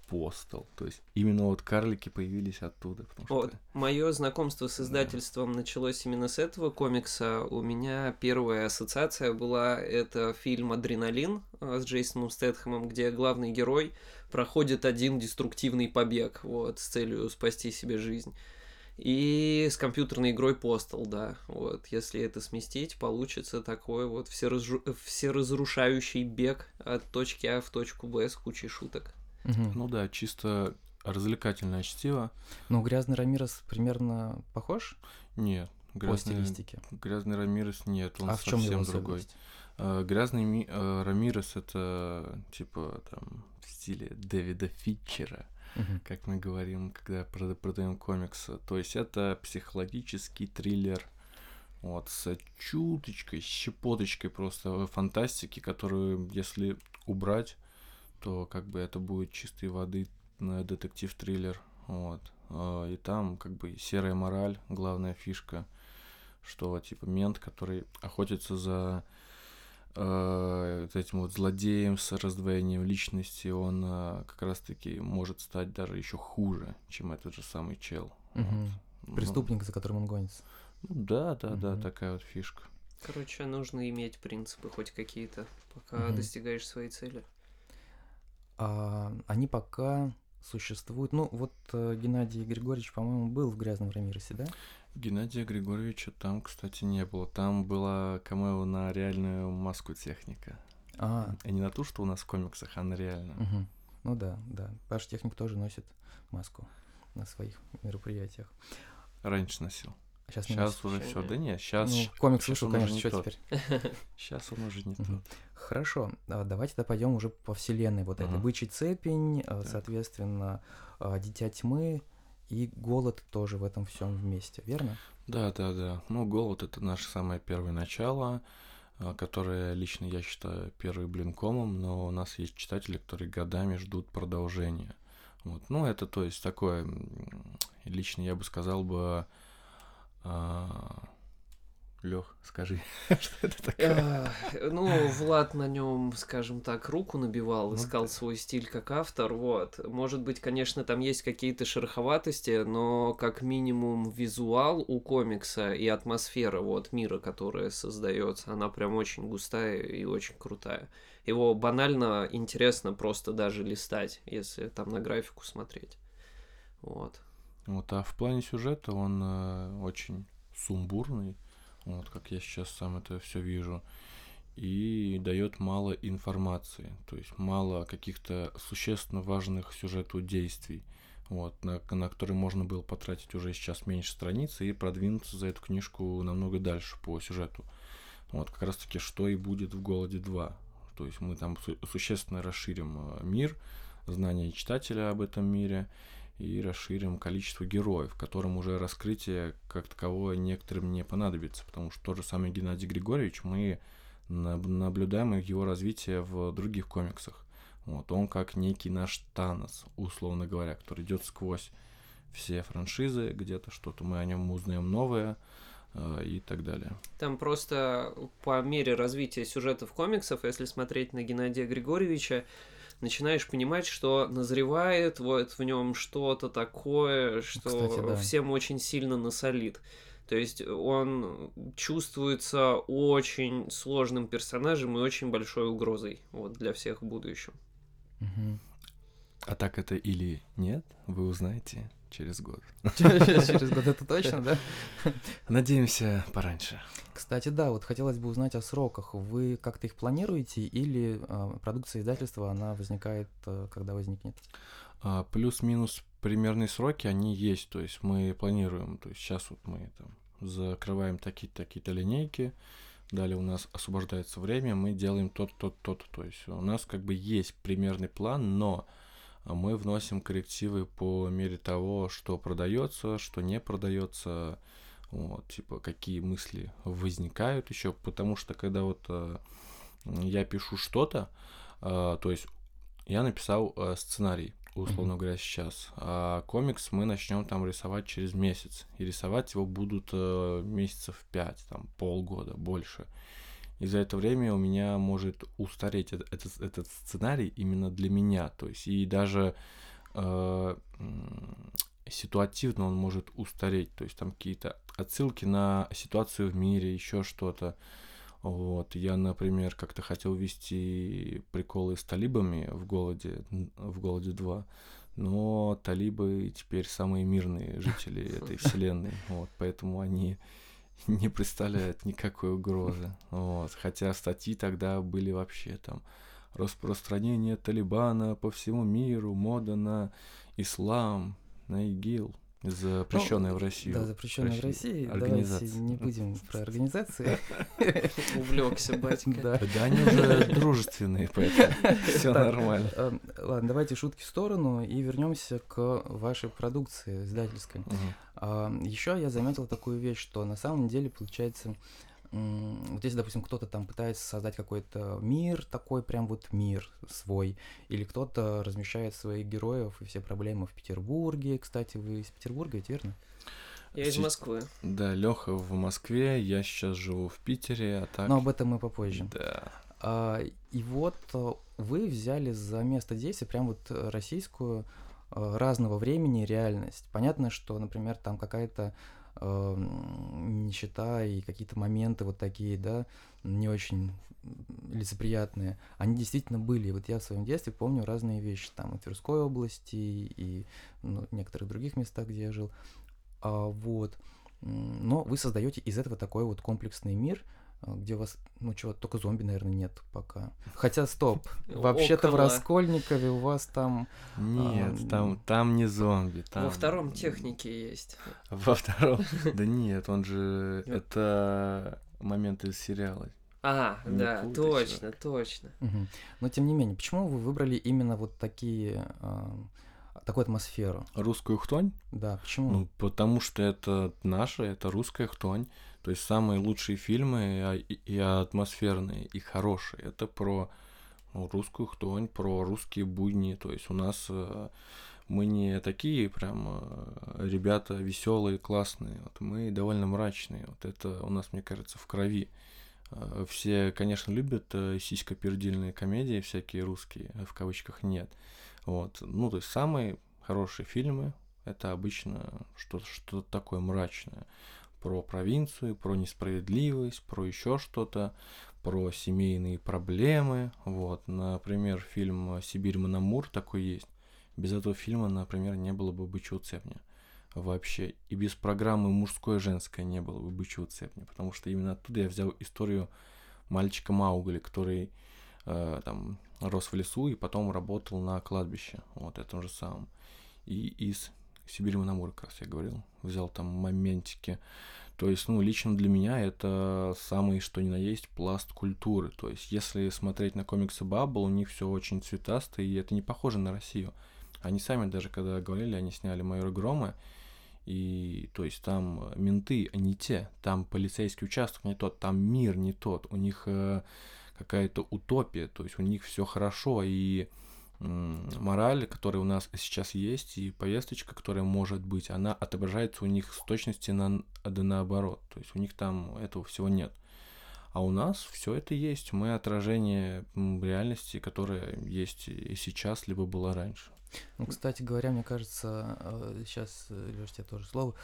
постел. То есть именно вот карлики появились оттуда. Потому что... Вот, мое знакомство с издательством началось именно с этого комикса. У меня первая ассоциация была это фильм «Адреналин» э, с Джейсоном Стэтхэмом, где главный герой проходит один деструктивный побег вот, с целью спасти себе жизнь. И с компьютерной игрой Postal, да. Вот, если это сместить, получится такой вот всеразру... всеразрушающий бег от точки А в точку Б с кучей шуток. Мгм. Ну да, чисто развлекательное чтиво. Ну, Грязный Рамирес примерно похож Нет, по грязный, стилистике? грязный Рамирес нет, он а в чем совсем его другой. Э, Грязный Ми- э, Рамирес это типа там в стиле Дэвида Фитчера, Мгм. как мы говорим, когда прода- продаем комиксы. То есть это психологический триллер. Вот, с чуточкой, щепоточкой просто фантастики, которую, если убрать, то как бы это будет чистой воды э, детектив-триллер. Вот. Э, И там как бы серая мораль, главная фишка, что типа мент, который охотится за э, вот этим вот злодеем с раздвоением личности, он э, как раз-таки может стать даже еще хуже, чем этот же самый чел. Мгм. Ну, Преступник, за которым он гонится. Ну, да, да, да, Мгм. такая вот фишка. Короче, нужно иметь принципы хоть какие-то, пока Мгм. достигаешь своей цели. А, они пока существуют. Ну, вот э, Геннадий Григорьевич, по-моему, был в Грязном Рамиресе, да? Геннадия Григорьевича там, кстати, не было. Там была камео на реальную маску техника. А, И не на ту, что у нас в комиксах, а на реальную. мгм. ну да, да. Паш Техник тоже носит маску на своих мероприятиях. Раньше носил. Сейчас, Сейчас уже все. Да нет, сейчас. Ну, комикс вышел, конечно, не что тот. теперь? Сейчас он уже не тот. Хорошо, а давайте тогда пойдем уже по вселенной вот этой. Бычий цепень, Так. соответственно, а, Дитя тьмы и голод тоже в этом всем вместе, верно? Да, да, да. Ну, голод это наше самое первое начало, а, которое лично я считаю первым блинкомом, но у нас есть читатели, которые годами ждут продолжения. Вот. Ну, это, то есть, такое, лично я бы сказал бы... Лех, скажи, что это такое? А, Ну, Влад на нем, скажем так, руку набивал, Ну искал свой стиль как автор, вот. Может быть, конечно, там есть какие-то шероховатости, но как минимум визуал у комикса и атмосфера вот мира, которая создается, она прям очень густая и очень крутая. Его банально интересно просто даже листать, если там на графику смотреть. Вот. Вот, а в плане сюжета он э, очень сумбурный, вот как я сейчас сам это все вижу, и дает мало информации, то есть мало каких-то существенно важных сюжету действий, вот, на, на которые можно было потратить уже сейчас меньше страниц и продвинуться за эту книжку намного дальше по сюжету. Вот как раз таки, что и будет в «Голоде 2». То есть мы там су- существенно расширим э, мир, знания читателя об этом мире, и расширим количество героев, которым уже раскрытие как таковое некоторым не понадобится, потому что тот же самый Геннадий Григорьевич, мы наб- наблюдаем его развитие в других комиксах. Вот, он как некий наш Танос, условно говоря, который идет сквозь все франшизы, где-то что-то мы о нем узнаем новое э, и так далее. Там просто по мере развития сюжетов комиксов, если смотреть на Геннадия Григорьевича, начинаешь понимать, что назревает вот в нем что-то такое, что Кстати, да. всем очень сильно насолит. То есть он чувствуется очень сложным персонажем и очень большой угрозой вот, для всех в будущем. Мгм. А так это или нет, вы узнаете через год. Через год это точно, да? Надеемся, пораньше. Кстати, да, вот хотелось бы узнать о сроках. Вы как-то их планируете или а, продукция издательства, она возникает, а, когда возникнет? А, Плюс-минус примерные сроки, они есть, то есть мы планируем, то есть сейчас вот мы там закрываем такие-то такие линейки, далее у нас освобождается время, мы делаем тот, тот, тот. То есть у нас как бы есть примерный план, но мы вносим коррективы по мере того, что продается, что не продается, вот, типа, какие мысли возникают еще, потому что когда вот э, я пишу что-то, э, то есть я написал э, сценарий, условно mm-hmm. говоря, сейчас, а комикс мы начнем там рисовать через месяц, и рисовать его будут э, месяцев пять, там, полгода, больше. И за это время у меня может устареть этот, этот, этот сценарий именно для меня, то есть и даже э, ситуативно он может устареть, то есть там какие-то отсылки на ситуацию в мире, еще что-то. Вот, я, например, как-то хотел вести приколы с талибами в голоде, в голоде 2, но талибы теперь самые мирные жители этой вселенной, вот, поэтому они не представляют никакой угрозы, вот, хотя статьи тогда были вообще там распространение Талибана по всему миру, мода на ислам, на ИГИЛ, запрещенная ну, в России. Да, запрещенная в России. Давайте не будем про организации. Увлекся, батька. Да. да, они уже дружественные, поэтому все нормально. Эм, ладно, давайте шутки в сторону и вернемся к вашей продукции издательской. Еще я заметил такую вещь, что на самом деле получается вот если, допустим, кто-то там пытается создать какой-то мир, такой прям вот мир свой, или кто-то размещает своих героев и все проблемы в Петербурге, кстати, вы из Петербурга, ведь верно? Я из Москвы. Да, Леха в Москве, я сейчас живу в Питере, а так... Но об этом мы попозже. Да. А, и вот э, вы взяли за место действия прям вот российскую разного времени реальность. Понятно, что, например, там какая-то э, нищета и какие-то моменты вот такие, да, не очень лицеприятные, они действительно были. Вот я в своем детстве помню разные вещи, там, и Тверской области, и ну, некоторых других местах, где я жил. А, вот. Но вы создаете из этого такой вот комплексный мир, где у вас, ну чего, только зомби, наверное, нет пока. Хотя, стоп, вообще-то в Раскольникове у вас там... Нет, а, там, там не зомби. Там... Во втором технике есть. Во втором? Да нет, он же... Это момент из сериала. А, да, точно, точно. Но тем не менее, почему вы выбрали именно вот такие такую атмосферу. Русскую хтонь? Да, почему? Ну, потому что это наша, это русская хтонь. То есть самые лучшие фильмы и, и атмосферные, и хорошие. Это про русскую хтонь, про русские будни. То есть у нас э, мы не такие прям э, ребята веселые, классные. Вот мы довольно мрачные. Вот это у нас, мне кажется, в крови. Э, все, конечно, любят сисько-пердильные комедии, всякие русские, в кавычках нет. Вот. Ну, то есть самые хорошие фильмы это обычно что-то что такое мрачное про провинцию, про несправедливость, про еще что-то, про семейные проблемы. Вот, например, фильм «Сибирь Мономур» такой есть. Без этого фильма, например, не было бы «Бычьего цепня» вообще. И без программы «Мужское женское» не было бы «Бычьего цепня», потому что именно оттуда я взял историю мальчика Маугли, который э, там рос в лесу и потом работал на кладбище, вот этом же самом. И из Сибирь Мономор, как я говорил, взял там моментики. То есть, ну, лично для меня это самый, что ни на есть, пласт культуры. То есть, если смотреть на комиксы Баббл, у них все очень цветасто, и это не похоже на Россию. Они сами даже, когда говорили, они сняли «Майора Грома», и, то есть, там менты, они те, там полицейский участок не тот, там мир не тот, у них э, какая-то утопия, то есть, у них все хорошо, и мораль, которая у нас сейчас есть, и повесточка, которая может быть, она отображается у них с точности на, да наоборот. То есть у них там этого всего нет. А у нас все это есть. Мы отражение реальности, которая есть и сейчас, либо была раньше. Ну, кстати говоря, мне кажется, сейчас, э, Леш, тебе тоже слово,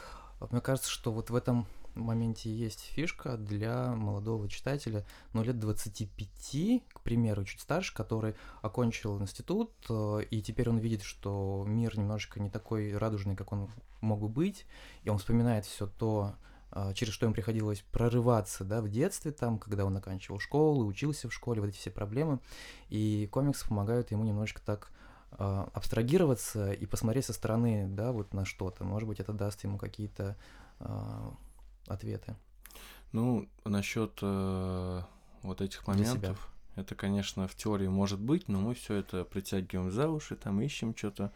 мне кажется, что вот в этом моменте есть фишка для молодого читателя, ну, лет 25, к примеру, чуть старше, который окончил институт, э, и теперь он видит, что мир немножечко не такой радужный, как он мог бы быть, и он вспоминает все то, э, через что ему приходилось прорываться, да, в детстве, там, когда он оканчивал школу, учился в школе, вот эти все проблемы, и комиксы помогают ему немножечко так э, абстрагироваться и посмотреть со стороны, да, вот на что-то. Может быть, это даст ему какие-то ответы? Ну, насчет э, вот этих моментов, это, конечно, в теории может быть, но мы все это притягиваем за уши, там ищем что-то.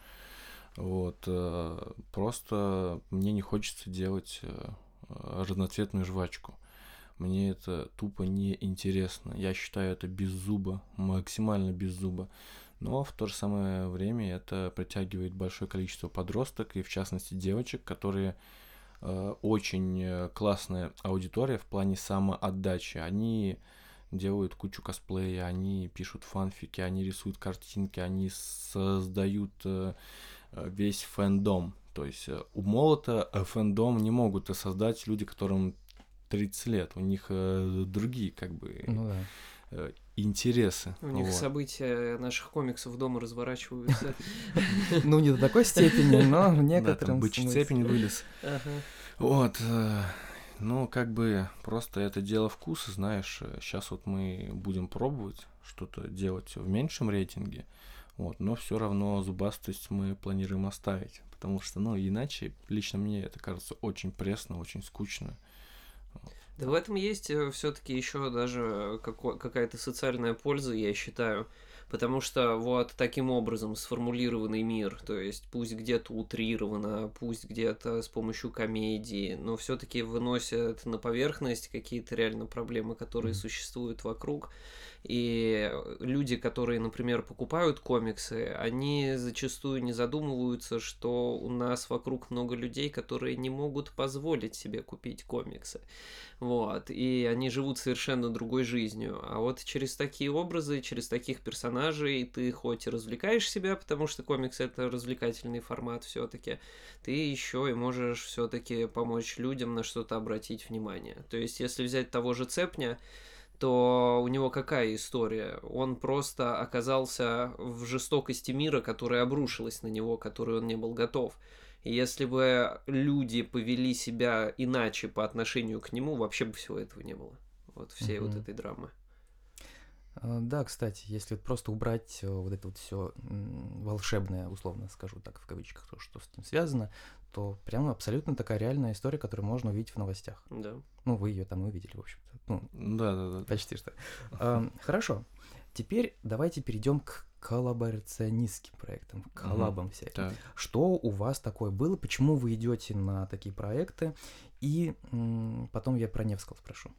Вот. э, Просто мне не хочется делать э, разноцветную жвачку. Мне это тупо не интересно. Я считаю это без зуба, максимально без зуба. Но в то же самое время это притягивает большое количество подросток и, в частности, девочек, которые очень э, классная аудитория в плане самоотдачи. Они делают кучу косплея, они пишут фанфики, они рисуют картинки, они создают э, э, весь фэндом. То есть э, у молота э, фэндом не могут э, создать люди, которым 30 лет. У них э, другие как бы Ну да. э, интересы. У них Вот. события наших комиксов дома разворачиваются. Ну, не до такой степени, но в некотором смысле. цепень вылез. Вот, э, ну, как бы просто это дело вкуса, знаешь. Сейчас вот мы будем пробовать что-то делать в меньшем рейтинге, вот, но все равно зубастость мы планируем оставить, потому что, ну, иначе лично мне это кажется очень пресно, очень скучно. Да в этом есть все-таки еще даже какая-то социальная польза, я считаю. Потому что вот таким образом сформулированный мир, то есть пусть где-то утрированно, пусть где-то с помощью комедии, но все-таки выносят на поверхность какие-то реально проблемы, которые существуют вокруг. И люди, которые, например, покупают комиксы, они зачастую не задумываются, что у нас вокруг много людей, которые не могут позволить себе купить комиксы. Вот, и они живут совершенно другой жизнью. А вот через такие образы, через таких персонажей ты хоть и развлекаешь себя, потому что комикс это развлекательный формат все-таки, ты еще и можешь все-таки помочь людям на что-то обратить внимание. То есть, если взять того же цепня, то у него какая история? Он просто оказался в жестокости мира, которая обрушилась на него, которой он не был готов. И если бы люди повели себя иначе по отношению к нему, вообще бы всего этого не было. Вот всей вот Мгм. этой драмы. А, Да, кстати, если вот просто убрать э, вот это вот все волшебное, условно скажу так, в кавычках, то, что с этим связано, то прямо абсолютно такая реальная история, которую можно увидеть в новостях. Да. Ну, вы ее там увидели, в общем-то. Ну, Да-да-да. почти что. Хорошо. Теперь давайте перейдем к коллаборационистским проектам, к коллабам всяким. Так. Что у вас такое было? Почему вы идете на такие проекты? И м, потом я про Невского спрошу.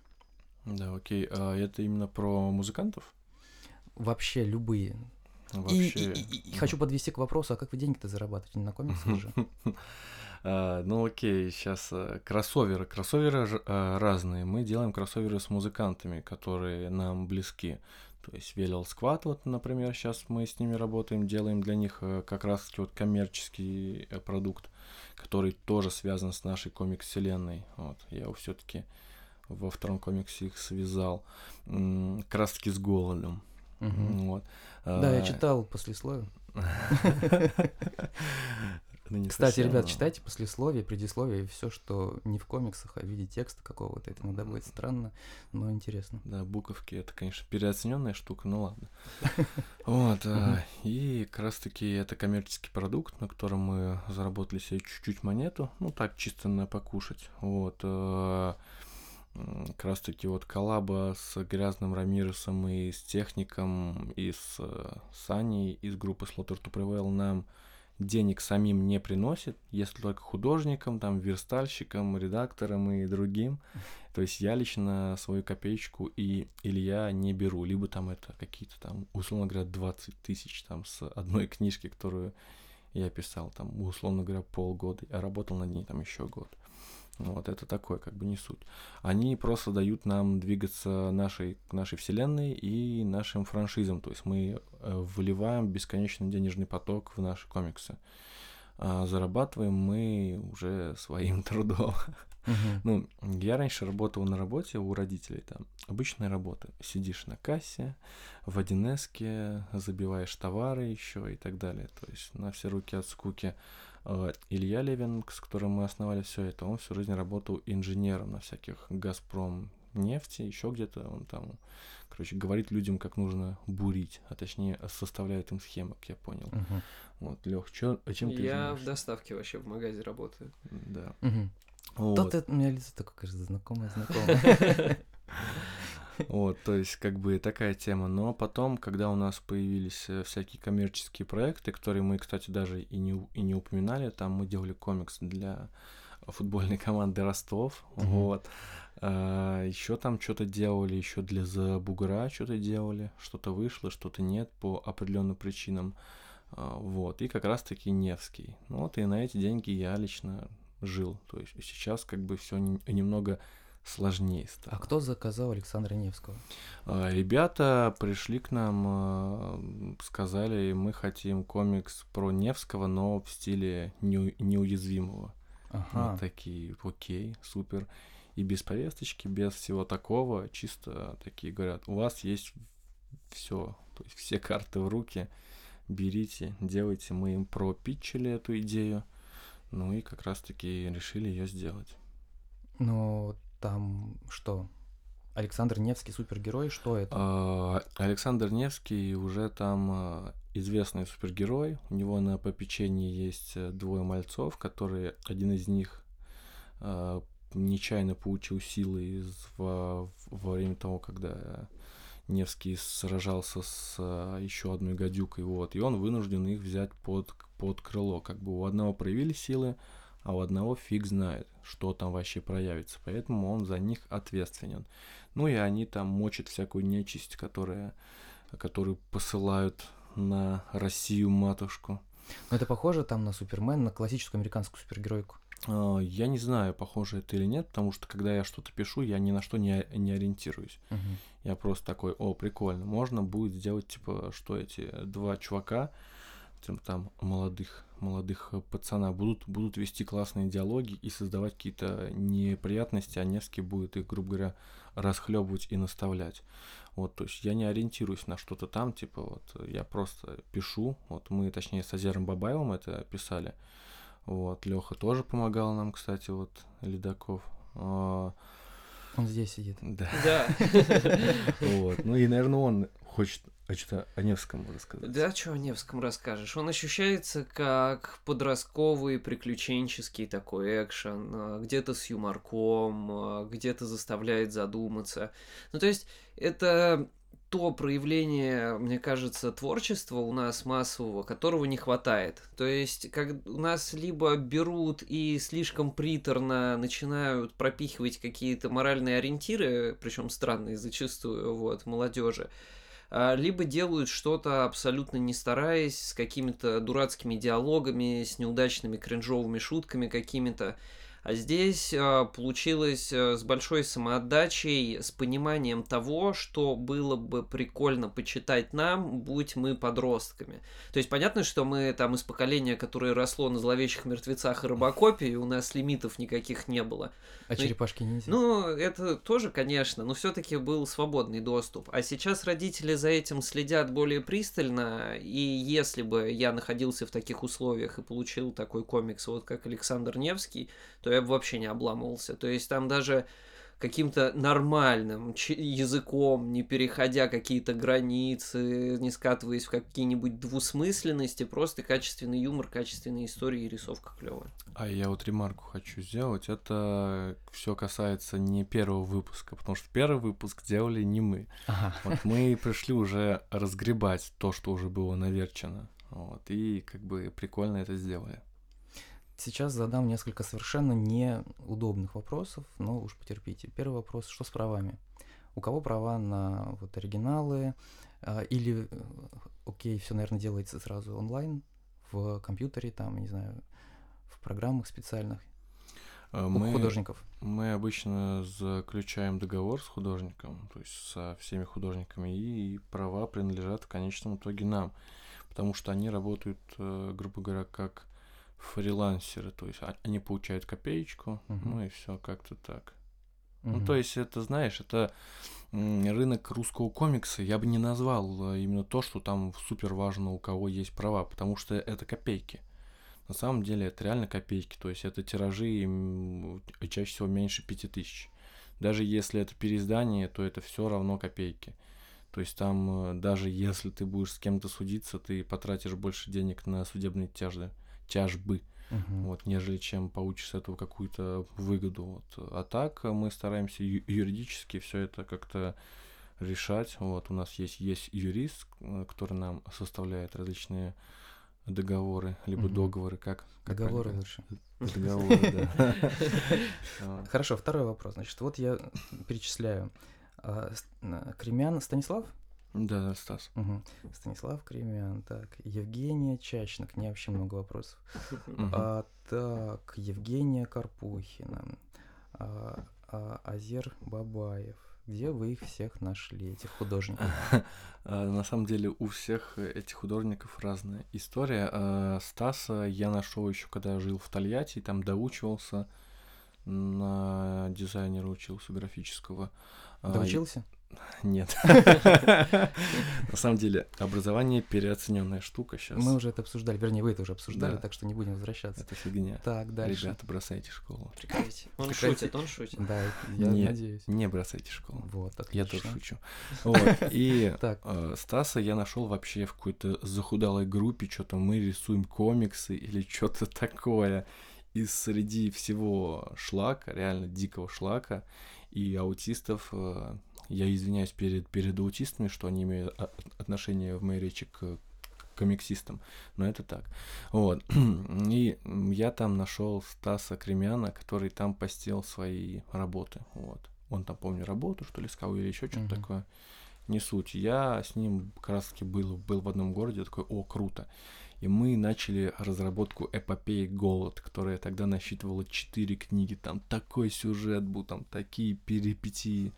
Да, окей. А это именно про музыкантов? Вообще любые. И- Вообще. И, и- и хочу подвести к вопросу, а как вы деньги-то зарабатываете? Не на комиксах же? А, ну окей, сейчас кроссоверы. Кроссоверы ж- а, разные. Мы делаем кроссоверы с музыкантами, которые нам близки. То есть Велел Сквад, вот, например, сейчас мы с ними работаем, делаем для них э, как раз таки вот коммерческий э, продукт, который тоже связан с нашей комикс-вселенной. Вот, я его все-таки во втором комиксе их связал. Таки с голодом. Мгм. Вот. Да, я А, читал послесловие. ну, Кстати, ребят, читайте послесловие, предисловие и все, что не в комиксах, а в виде текста какого-то. Это иногда будет странно, но интересно. Да, буковки это, конечно, переоцененная штука, ну ладно. Вот, а, и как раз таки это коммерческий продукт, на котором мы заработали себе чуть-чуть монету, ну так, чисто на покушать. Вот, а, как раз таки вот коллаба с Грязным Рамиресом и с Техником, и с э, Саней из группы Slaughter to Prevail нам денег самим не приносит, если только художникам, там, верстальщикам, редакторам и другим. То есть я лично свою копеечку и Илья не беру. Либо там это какие-то там, условно говоря, 20 тысяч там с одной книжки, которую я писал там, условно говоря, полгода, а работал над ней там еще год. Вот, это такое, как бы не суть. Они просто дают нам двигаться нашей, нашей вселенной и нашим франшизам. То есть мы э, вливаем бесконечный денежный поток в наши комиксы. А зарабатываем мы уже своим трудом. Ну, я раньше работал на работе у родителей, там, обычная работа. Сидишь на кассе, в 1 забиваешь товары еще и так далее. То есть на все руки от скуки. Илья Левин, с которым мы основали все это, он всю жизнь работал инженером на всяких Газпром нефти, еще где-то он там, короче, говорит людям, как нужно бурить, а точнее составляет им схемы, как я понял. Мгм. Вот, Лех, чё, а чем ты Я в доставке вообще в магазе работаю. Да. Мгм. Вот. Тот это, у меня лицо такое, кажется, знакомое, знакомое. Вот, то есть как бы такая тема. Но потом, когда у нас появились э, всякие коммерческие проекты, которые мы, кстати, даже и не, и не упоминали, там мы делали комикс для футбольной команды Ростов, mm-hmm. вот. А, еще там что-то делали, еще для за бугра что-то делали, что-то вышло, что-то нет по определенным причинам. А, вот, и как раз-таки Невский. Ну вот, и на эти деньги я лично жил. То есть сейчас как бы все немного сложнее стало. А кто заказал Александра Невского? А, ребята пришли к нам, сказали, мы хотим комикс про Невского, но в стиле неуязвимого. Ага. Вот такие, окей, супер. И без повесточки, без всего такого, чисто такие говорят, у вас есть все, то есть все карты в руки, берите, делайте. Мы им пропитчили эту идею, ну и как раз-таки решили ее сделать. Ну, там что? Александр Невский супергерой, что это? А, Александр Невский уже там а, известный супергерой. У него на попечении есть э, двое мальцов, которые один из них а, нечаянно получил силы во, во время того, когда Невский сражался с еще одной гадюкой, вот, и он вынужден их взять под, под крыло. Как бы у одного проявили силы, а у одного фиг знает, что там вообще проявится, поэтому он за них ответственен. Ну и они там мочат всякую нечисть, которая, которую посылают на Россию матушку. Но это похоже там на Супермен, на классическую американскую супергеройку? А, я не знаю, похоже это или нет, потому что когда я что-то пишу, я ни на что не, не ориентируюсь. Uh-huh. Я просто такой, о, прикольно, можно будет сделать, типа, что эти два чувака, там молодых, молодых пацана будут, будут вести классные диалоги и создавать какие-то неприятности, а Невский будет их, грубо говоря, расхлебывать и наставлять. Вот, то есть я не ориентируюсь на что-то там, типа вот я просто пишу. Вот мы, точнее, с Азером Бабаевым это писали. Вот, Леха тоже помогал нам, кстати, вот, Ледаков. А, он здесь сидит. Да. Да. Вот. Ну и, наверное, он хочет а что-то о Невском рассказать. Да, что о Невском расскажешь? Он ощущается как подростковый, приключенческий такой экшен, а, где-то с юморком, а, где-то заставляет задуматься. Ну, то есть, это то проявление, мне кажется, творчества у нас массового, которого не хватает. То есть, как у нас либо берут и слишком приторно начинают пропихивать какие-то моральные ориентиры, причем странные зачастую, вот, молодежи, либо делают что-то абсолютно не стараясь, с какими-то дурацкими диалогами, с неудачными кринжовыми шутками какими-то. А здесь э, получилось э, с большой самоотдачей, с пониманием того, что было бы прикольно почитать нам, будь мы подростками. То есть понятно, что мы там из поколения, которое росло на зловещих мертвецах и рыбакопе, и у нас лимитов никаких не было. А ну, черепашки ниндзя? Ну, это тоже, конечно, но все-таки был свободный доступ. А сейчас родители за этим следят более пристально, и если бы я находился в таких условиях и получил такой комикс, вот как Александр Невский, то я бы вообще не обламывался. То есть там даже каким-то нормальным языком, не переходя какие-то границы, не скатываясь в какие-нибудь двусмысленности, просто качественный юмор, качественные истории и рисовка клевая. А я вот ремарку хочу сделать. Это все касается не первого выпуска, потому что первый выпуск делали не мы. Ага. Вот мы пришли уже разгребать то, что уже было наверчено. Вот, и как бы прикольно это сделали. Сейчас задам несколько совершенно неудобных вопросов, но уж потерпите. Первый вопрос, что с правами? У кого права на вот оригиналы? А, или, э, окей, все, наверное, делается сразу онлайн, в компьютере, там, не знаю, в программах специальных? А, мы, художников. Мы обычно заключаем договор с художником, то есть со всеми художниками, и права принадлежат в конечном итоге нам, потому что они работают, э, грубо говоря, как фрилансеры, то есть а, они получают копеечку, uh-huh. ну и все как-то так. Uh-huh. Ну, то есть это, знаешь, это рынок русского комикса, я бы не назвал э, именно то, что там супер важно, у кого есть права, потому что это копейки. На самом деле это реально копейки, то есть это тиражи чаще всего меньше пяти тысяч. Даже если это переиздание, то это все равно копейки. То есть там э, даже если ты будешь с кем-то судиться, ты потратишь больше денег на судебные тяжбы Мгм. вот, нежели чем получишь с этого какую-то выгоду. Вот. А так мы стараемся ю- юридически все это как-то решать. Вот, у нас есть, есть юрист, э, который нам составляет различные договоры, либо Мгм. договоры, как? как Договоры правильно лучше. Договоры, да. Хорошо, второй вопрос. Значит, вот я перечисляю. А, Кремян Станислав? Да, да, Стас. Мгм. Станислав Кремян. Так, Евгения Чачина. К ней вообще много вопросов. А, так, Евгения Карпухина. А, а, Азер Бабаев. Где вы их всех нашли, этих художников? А, На самом деле у всех этих художников разная история. А, Стаса я нашел еще, когда жил в Тольятти, там доучивался на дизайнера учился графического. А, Доучился? Нет. На самом деле образование переоцененная штука сейчас. Мы уже это обсуждали. Вернее, вы это уже обсуждали, Да. так что не будем возвращаться. Это фигня. Так, дальше. Ребята, бросайте школу. Прекратите. Он шутит, он шутит. Да, я Не- надеюсь. Не бросайте школу. Вот, Я отлично. тоже шучу. И э, Стаса я нашел вообще в какой-то захудалой группе, что-то мы рисуем комиксы или что-то такое. И среди всего шлака, реально дикого шлака, и аутистов, э, я извиняюсь перед, перед аутистами, что они имеют отношение в моей речи к комиксистам, но это так. Вот. И я там нашел Стаса Кремяна, который там постил свои работы. Вот. Он там, помню, работу, что ли, искал или еще что-то Мгм. такое. Не суть. Я с ним как раз таки был, был в одном городе, такой, о, круто. И мы начали разработку эпопеи «Голод», которая тогда насчитывала четыре книги. Там такой сюжет был, там такие перипетии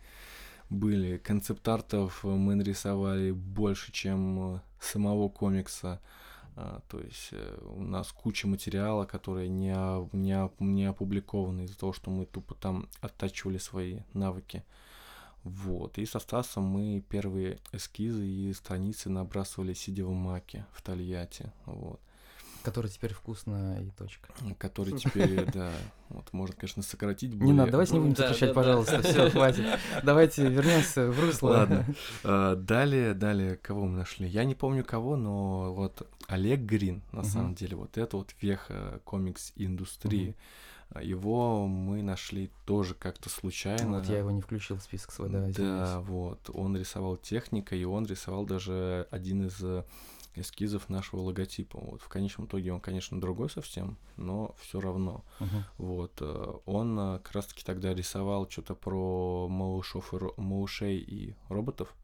были. Концепт-артов мы нарисовали больше, чем э, самого комикса. А, то есть э, у нас куча материала, который не, не, не опубликованы из-за того, что мы тупо там оттачивали свои навыки. Вот. И со Стасом мы первые эскизы и страницы набрасывали, сидя в маке в Тольятти. Вот. Который теперь вкусно и точка. Который теперь, да, вот можно, конечно, сократить. Не более- надо, давайте не будем сокращать, да, да. пожалуйста. Все, хватит. Давайте вернемся в русло. Ладно. А, Далее, далее, кого мы нашли? Я не помню кого, но вот Олег Грин, на самом деле, вот это вот веха комикс-индустрии. А Его мы нашли тоже как-то случайно. Вот я его не включил в список свой, да, Да, вот. Он рисовал техника, и он рисовал даже один из э, эскизов нашего логотипа. Вот. В конечном итоге он, конечно, другой совсем, но все равно. Мгм. Вот. э, Он э, как раз-таки тогда рисовал что-то про малышов и малышей и роботов.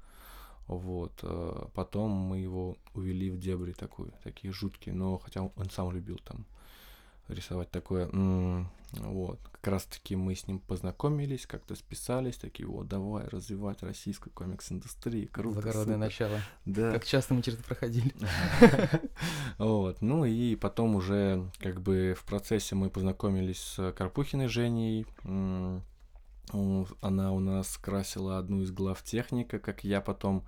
Вот. э, Потом мы его увели в дебри такую, такие жуткие, но хотя он сам любил там рисовать такое. Вот. Как раз таки мы с ним познакомились, как-то списались, такие, вот, давай развивать российскую комикс-индустрию. Круто, Благородное супер». начало. Да. Как часто мы через это проходили. Вот, ну и потом уже как бы в процессе мы познакомились с Карпухиной Женей. Она у нас красила одну из глав техника, как я потом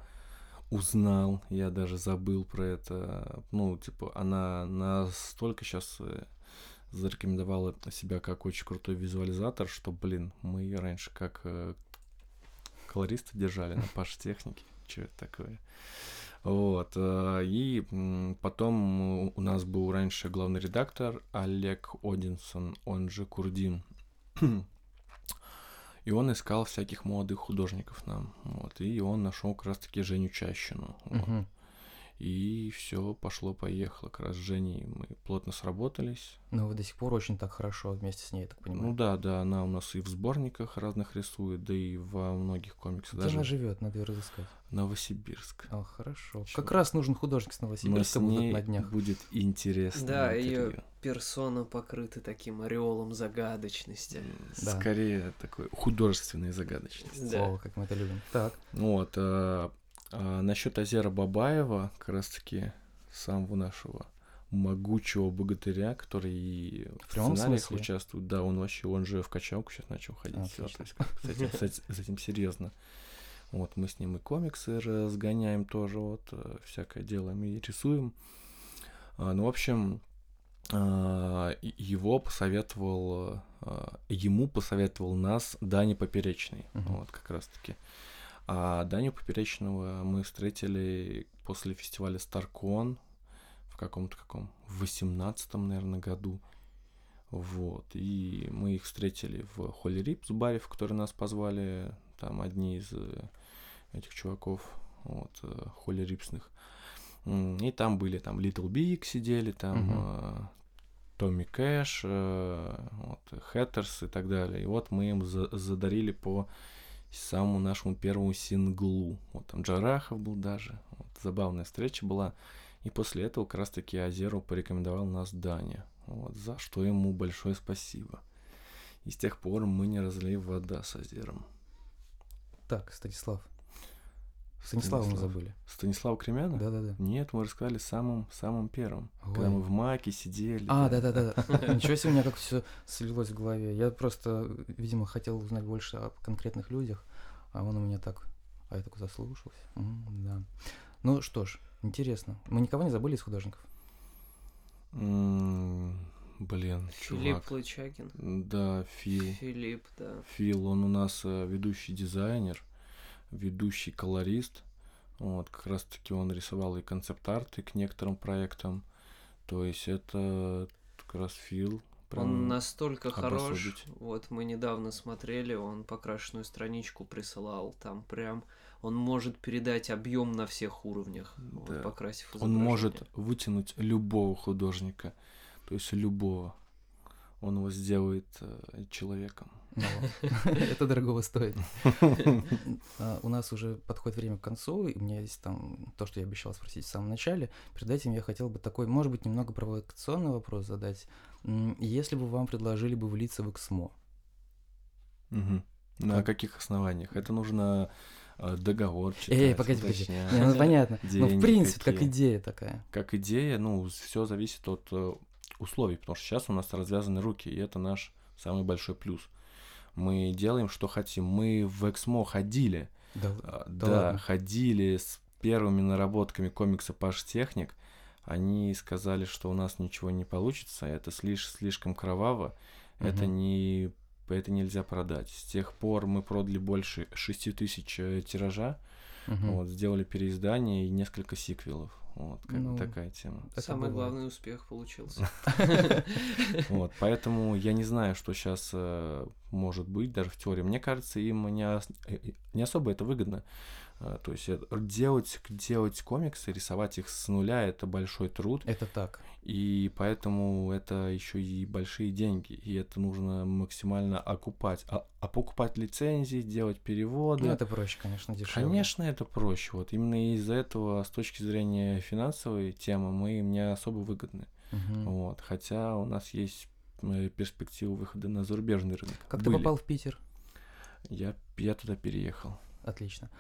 узнал, я даже забыл про это. Ну, типа, она настолько сейчас зарекомендовала себя как очень крутой визуализатор, что, блин, мы раньше как э, колористы держали на паш технике. Что это такое? Вот. э, И потом у нас был раньше главный редактор Олег Одинсон, он же Курдин. И он искал всяких молодых художников нам. Вот. И он нашел как раз таки Женю Чащину. вот. Мгм. И все пошло-поехало. Как раз с Женей мы плотно сработались. Но вы до сих пор очень так хорошо вместе с ней, я так Ну понимаю. да, да, она у нас и в сборниках разных рисует, да и во многих комиксах. Где Даже она живет, надо ее разыскать. Новосибирск. А, хорошо. Чё? Как раз нужен художник с Но Новосибирска с будут ней на днях. будет интересно. Да, ее персона покрыта таким ореолом загадочности. Да. Скорее такой художественной загадочности. Да. Слово, как мы это любим. Так. Вот. А, а насчет Азера Бабаева, как раз таки самого нашего могучего богатыря, который и в, В сценариях смысле? участвует. Да, он вообще, он же в качалку сейчас начал ходить. Отлично. то есть с этим, с с этим серьезно. Вот, мы с ним и комиксы разгоняем тоже, вот, э, всякое делаем и рисуем. А, ну, в общем, а, его посоветовал, а, ему посоветовал нас Дани Поперечный, Мгм. вот, как раз-таки. А Даню Поперечного мы встретили после фестиваля Старкон в каком-то каком, в 18 наверное, году. Вот. И мы их встретили в Холли Рипс баре, в который нас позвали. Там одни из э, этих чуваков, вот, э, Холли Рипсных. И там были там Little Big сидели, там э, Томми Кэш, вот, Хэттерс и так далее. И вот мы им за- задарили по самому нашему первому синглу. Вот там Джарахов был даже. Вот, забавная встреча была. И после этого как раз таки Азеру порекомендовал нас Даня. Вот, за что ему большое спасибо. И с тех пор мы не разлили вода с Азером. Так, Станислав. Станислава мы забыли. Станислав Кремяна? Да-да-да. Нет, мы рассказали самым, самым первым. Когда Ой. мы в маке сидели. А, да-да-да. Ничего себе, у меня как все слилось в голове. Я просто, видимо, хотел узнать больше о конкретных людях, а он у меня так, а я такой заслушался. М, Да. Ну что ж, интересно. Мы никого не забыли из художников? Блин, Филипп чувак. Лычагин. Да, Фил. Филипп, да. Фил, он у нас э, ведущий дизайнер, ведущий колорист. Вот, как раз таки он рисовал и концепт-арты к некоторым проектам. То есть это как раз Фил. Прям Он настолько хорош. Вот мы недавно смотрели, он покрашенную страничку присылал. Там прям он может передать объем на всех уровнях, вот, Да. покрасив Он может вытянуть любого художника, то есть любого. Он его сделает э, человеком. Ну, Это дорогого стоит. А, У нас уже подходит время к концу, и у меня есть там то, что я обещал спросить в самом начале. Перед этим я хотел бы такой, может быть, немного провокационный вопрос задать. Если бы вам предложили бы влиться в ЭКСМО. На Как? каких основаниях? Это нужно э, договор читать, Эй, погоди, погоди. Не, ну понятно. Но в принципе, как идея такая. Как идея, ну, все зависит от э, условий, потому что сейчас у нас развязаны руки, и это наш самый большой плюс. Мы делаем, что хотим. Мы в Эксмо ходили, Да, а, Да да, ладно? ходили с первыми наработками комикса Паш Техник. Они сказали, что у нас ничего не получится, это слиш- слишком кроваво, это Мгм. не это нельзя продать. С тех пор мы продали больше 6 тысяч э, тиража, Мгм. вот, сделали переиздание и несколько сиквелов. Вот, как бы Ну, такая тема. Самый бывает. главный успех получился. Вот, поэтому я не знаю, что сейчас может быть, даже в теории. Мне кажется, им не, э, э, не особо это выгодно. А, То есть делать, делать комиксы, рисовать их с нуля это большой труд, Это так. и поэтому это еще и большие деньги, и это нужно максимально окупать. А, а покупать лицензии, делать переводы. Ну, это проще, конечно, дешевле. Конечно, это проще. Вот именно из-за этого, с точки зрения финансовой темы, мы им не особо выгодны. Мгм. Вот. Хотя у нас есть э, перспективы выхода на зарубежный рынок. Как ты Были. попал в Питер? Я, я туда переехал. Отлично.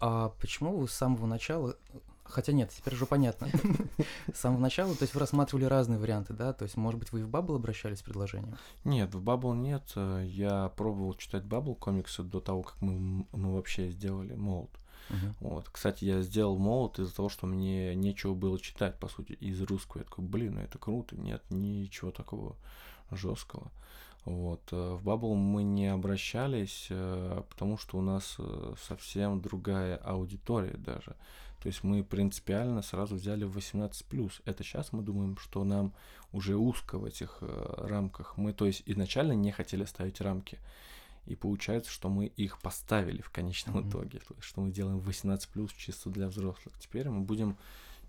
А почему вы с самого начала... Хотя нет, теперь уже понятно. С самого начала, то есть вы рассматривали разные варианты, да? То есть, может быть, вы и в Бабл обращались с предложением? Нет, в Бабл нет. Э, Я пробовал читать Бабл комиксы до того, как мы, мы вообще сделали молот. Мгм. Вот. Кстати, я сделал молот из-за того, что мне нечего было читать, по сути, из русского. Я такой, блин, ну это круто. Нет, ничего такого жесткого. Вот. э, В Бабл мы не обращались, э, потому что у нас э, совсем другая аудитория даже. То есть мы принципиально сразу взяли в 18+. Это сейчас мы думаем, что нам уже узко в этих рамках. Мы, то есть, изначально не хотели ставить рамки. И получается, что мы их поставили в конечном Мгм. итоге. То есть, что мы делаем 18 чисто для взрослых. Теперь мы будем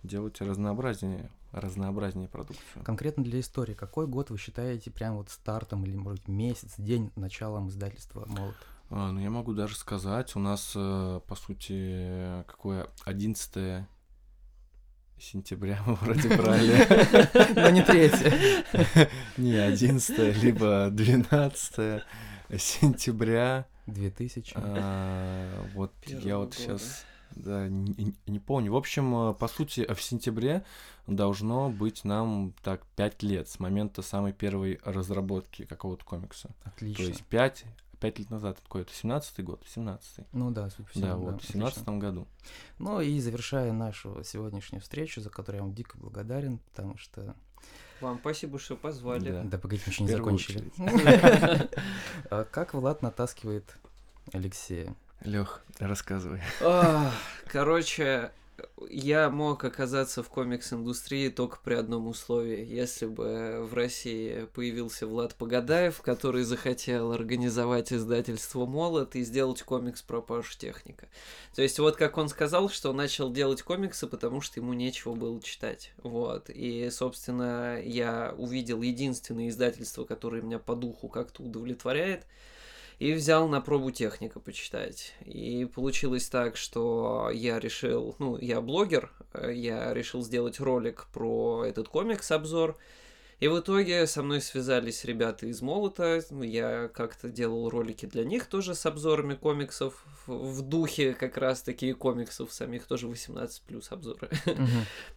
делать разнообразнее, разнообразнее продукцию. Конкретно для истории, какой год вы считаете прям вот стартом или, может быть, месяц, день началом издательства «Молот»? А, ну, я могу даже сказать, у нас, э, по сути, какое 11 сентября мы вроде брали. Но не третье. Не, 11 либо 12 сентября. 2000. А, Вот я вот сейчас да, не, не- помню. В общем, э, по сути, в сентябре должно быть нам так 5 лет с момента самой первой разработки какого-то комикса. То Отлично. есть 5, 5 лет назад, какой это, 17-й год, 17-й. Ну да, судя по всему, Да, вот, в отлично. 17 году. Ну и завершая нашу сегодняшнюю встречу, за которую я вам дико благодарен, потому что... Вам спасибо, что позвали. Да. Да, погодите, мы еще не закончили. А Как Влад натаскивает Алексея? Лех, рассказывай. Короче, я мог оказаться в комикс-индустрии только при одном условии. Если бы в России появился Влад Погадаев, который захотел организовать издательство «Молот» и сделать комикс про Пашу Техника. То есть вот как он сказал, что начал делать комиксы, потому что ему нечего было читать. Вот. И, собственно, я увидел единственное издательство, которое меня по духу как-то удовлетворяет – и взял на пробу техника почитать. И получилось так, что я решил, ну, я блогер, э, я решил сделать ролик про этот комикс-обзор, и в итоге со мной связались ребята из Молота. Я как-то делал ролики для них тоже с обзорами комиксов. В духе как раз таки комиксов самих тоже 18 плюс обзоры.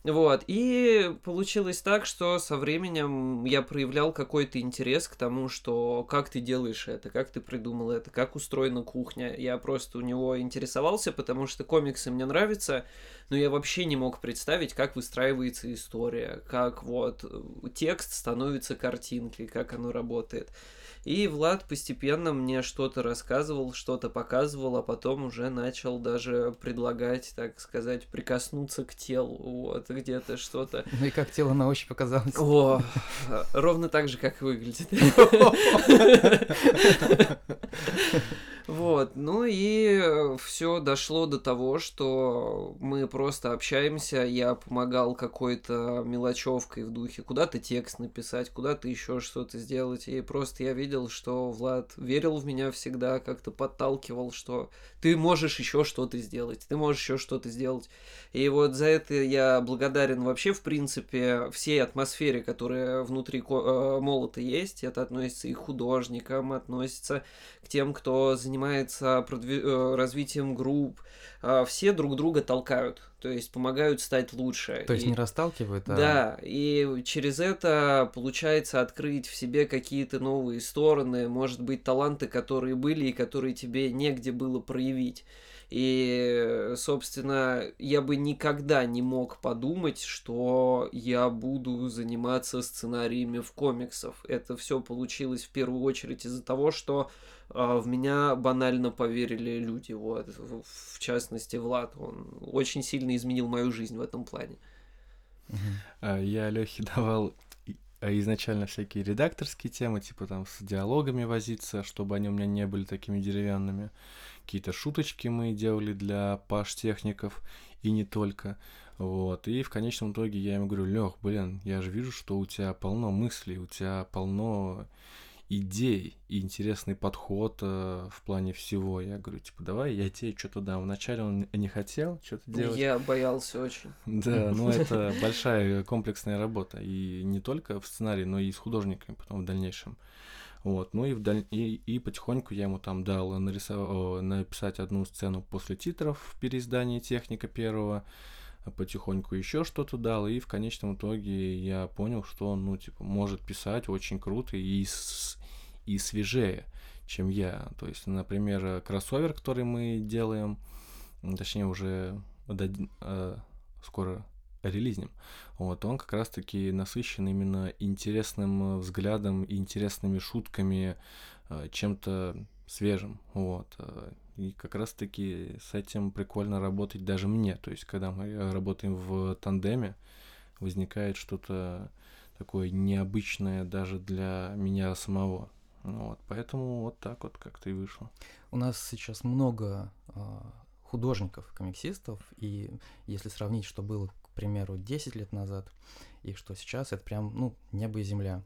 Вот. И получилось так, что со временем я проявлял какой-то интерес к тому, что как ты делаешь это, как ты придумал это, как устроена кухня. Я просто у него интересовался, потому что комиксы мне нравятся но я вообще не мог представить, как выстраивается история, как вот э, текст становится картинкой, как оно работает. И Влад постепенно мне что-то рассказывал, что-то показывал, а потом уже начал даже предлагать, так сказать, прикоснуться к телу, вот, где-то что-то. Ну и как тело на ощупь оказалось? О, ровно так же, как выглядит. Вот, ну и все дошло до того, что мы просто общаемся, я помогал какой-то мелочевкой в духе, куда-то текст написать, куда-то еще что-то сделать, и просто я видел, что Влад верил в меня всегда, как-то подталкивал, что ты можешь еще что-то сделать, ты можешь еще что-то сделать. И вот за это я благодарен вообще, в принципе, всей атмосфере, которая внутри э, молота есть, это относится и к художникам, относится к тем, кто занимается занимается продви- э, развитием групп, а, все друг друга толкают, то есть помогают стать лучше. То есть и... не расталкивают, а... Да, и через это получается открыть в себе какие-то новые стороны, может быть, таланты, которые были и которые тебе негде было проявить. И, собственно, я бы никогда не мог подумать, что я буду заниматься сценариями в комиксах. Это все получилось в первую очередь из-за того, что а, в меня банально поверили люди. Вот. В частности, Влад. Он очень сильно изменил мою жизнь в этом плане. А, я Лехе давал изначально всякие редакторские темы, типа там с диалогами возиться, чтобы они у меня не были такими деревянными. Какие-то шуточки мы делали для паш-техников и не только. Вот. И в конечном итоге я ему говорю, Лех, блин, я же вижу, что у тебя полно мыслей, у тебя полно идей и интересный подход э, в плане всего. Я говорю, типа, давай я тебе что-то дам. Вначале он не хотел что-то делать. Я боялся очень. Да, ну это большая комплексная работа. И не только в сценарии, но и с художниками потом в дальнейшем. Вот, ну и, вдаль... и, и потихоньку я ему там дал нарисов... написать одну сцену после титров в переиздании техника первого потихоньку еще что-то дал, и в конечном итоге я понял, что он, ну, типа, может писать очень круто и, с... и свежее, чем я. То есть, например, кроссовер, который мы делаем, точнее, уже дадим, э, скоро релизнем, вот, он как раз-таки насыщен именно интересным взглядом и интересными шутками, э, чем-то свежим, вот. Э, и как раз-таки с этим прикольно работать даже мне. То есть, когда мы работаем в тандеме, возникает что-то такое необычное даже для меня самого. Вот, поэтому вот так вот как-то и вышло. У нас сейчас много э, художников, комиксистов, и если сравнить, что было, к примеру, 10 лет назад, и что сейчас, это прям, ну, небо и земля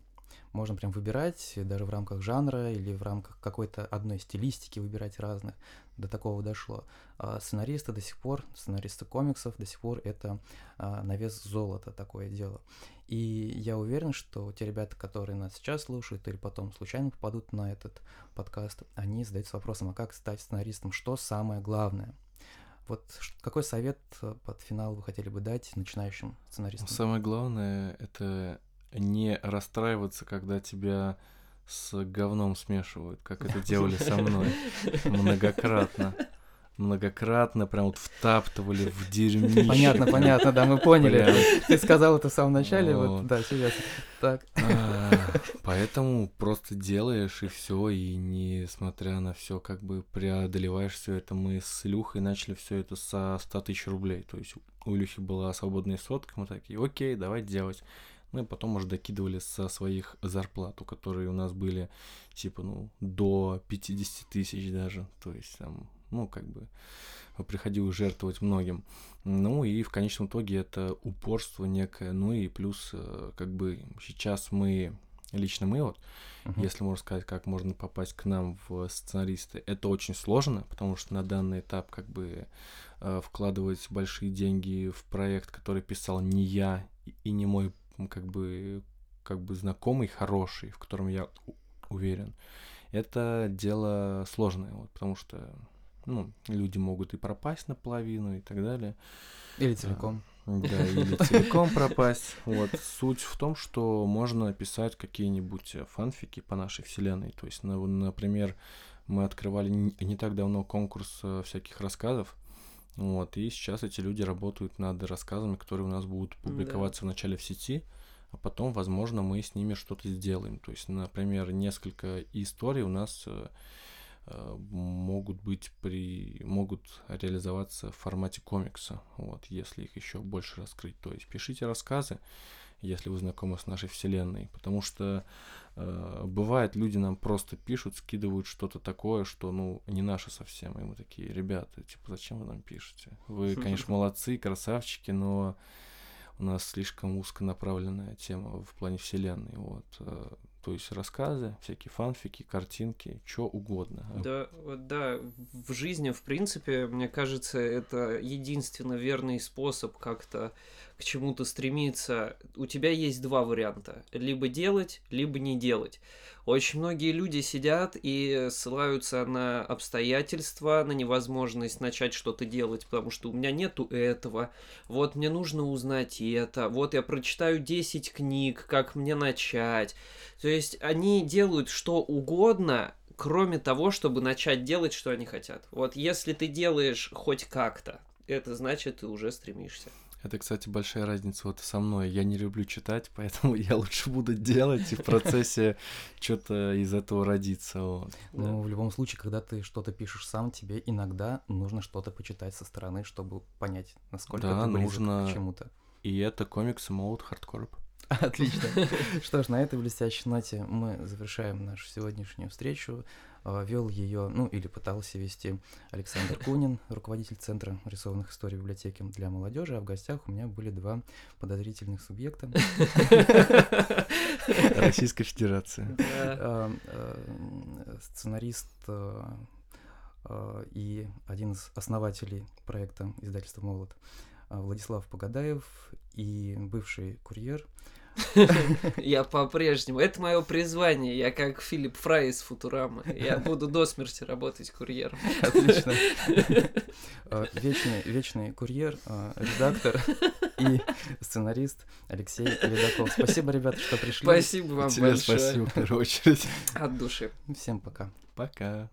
можно прям выбирать, даже в рамках жанра или в рамках какой-то одной стилистики выбирать разных. До такого дошло. А сценаристы до сих пор, сценаристы комиксов до сих пор это а, на вес золота такое дело. И я уверен, что те ребята, которые нас сейчас слушают или потом случайно попадут на этот подкаст, они задаются вопросом, а как стать сценаристом, что самое главное? Вот какой совет э, под финал вы хотели бы дать начинающим сценаристам? Самое главное — это не расстраиваться, когда тебя с говном смешивают, как это делали со мной многократно. многократно прям вот втаптывали в дерьмище. Понятно, понятно, да, мы поняли. Ты сказал это в самом начале, вот, да, серьезно. Так. А, Поэтому просто делаешь и все, и несмотря на все, как бы преодолеваешь все это. Мы с Илюхой начали все это со 100 тысяч рублей. То есть у Илюхи была свободная сотка, мы такие, окей, давай делать. Мы потом уже докидывали со своих зарплат, у которые у нас были типа, ну, до 50 тысяч даже. То есть там, ну, как бы приходилось жертвовать многим. Ну и в конечном итоге это упорство некое. Ну и плюс, э, как бы сейчас мы, лично мы вот, Мгм. если можно сказать, как можно попасть к нам в сценаристы, это очень сложно, потому что на данный этап как бы э, вкладывать большие деньги в проект, который писал не я и- не мой как бы как бы знакомый хороший, в котором я уверен, это дело сложное, вот, потому что ну, люди могут и пропасть наполовину и так далее. Или целиком. Да, или целиком пропасть. Вот. Суть в том, что можно писать какие-нибудь э, фанфики по нашей вселенной. То есть, на- например, мы открывали не не так давно конкурс э, всяких рассказов. Вот, и сейчас эти люди работают над рассказами, которые у нас будут Да. публиковаться вначале в сети, а потом, возможно, мы с ними что-то сделаем. То есть, например, несколько историй у нас э, э, могут быть при могут реализоваться в формате комикса, вот, если их еще больше раскрыть. То есть пишите рассказы, если вы знакомы с нашей вселенной, потому что э, бывает люди нам просто пишут, скидывают что-то такое, что ну не наше совсем, и мы такие, ребята, типа зачем вы нам пишете? Вы, конечно, молодцы, красавчики, но у нас слишком узконаправленная тема в плане вселенной, вот. э, То есть рассказы, всякие фанфики, картинки, что угодно. Да, да, в жизни, в принципе, мне кажется, это единственно верный способ как-то к чему-то стремиться. У тебя есть два варианта. Либо делать, либо не делать. Очень многие люди сидят и ссылаются на обстоятельства, на невозможность начать что-то делать, потому что у меня нету этого. Вот мне нужно узнать это. Вот я прочитаю 10 книг, как мне начать. То есть они делают что угодно, кроме того, чтобы начать делать, что они хотят. Вот если ты делаешь хоть как-то, это значит, ты уже стремишься. Это, кстати, большая разница вот со мной. Я не люблю читать, поэтому я лучше буду делать, и в процессе что-то из этого родится. Вот. Да. Ну, в любом случае, когда ты что-то пишешь сам, тебе иногда нужно что-то почитать со стороны, чтобы понять, насколько Да, ты близок нужно- к чему-то. И это комиксы Mode Hardcore. Отлично. Что ж, на этой блестящей ноте мы завершаем нашу сегодняшнюю встречу. А, Вел ее, ну или пытался вести Александр Кунин, руководитель Центра рисованных историй библиотеки для молодежи, а в гостях у меня были два подозрительных субъекта. Российская Федерация. А, а, Сценарист и один из основателей проекта издательства «Молот» Владислав Погадаев и бывший курьер Я по-прежнему. Это мое призвание. Я как Филипп Фрай из Футурамы. Я буду до смерти работать курьером. Отлично. А, Вечный, вечный курьер, а, редактор и сценарист Алексей Ледаков. Спасибо, ребята, что пришли. Спасибо вам Тебе большое. спасибо в первую очередь. От души. Всем пока. Пока.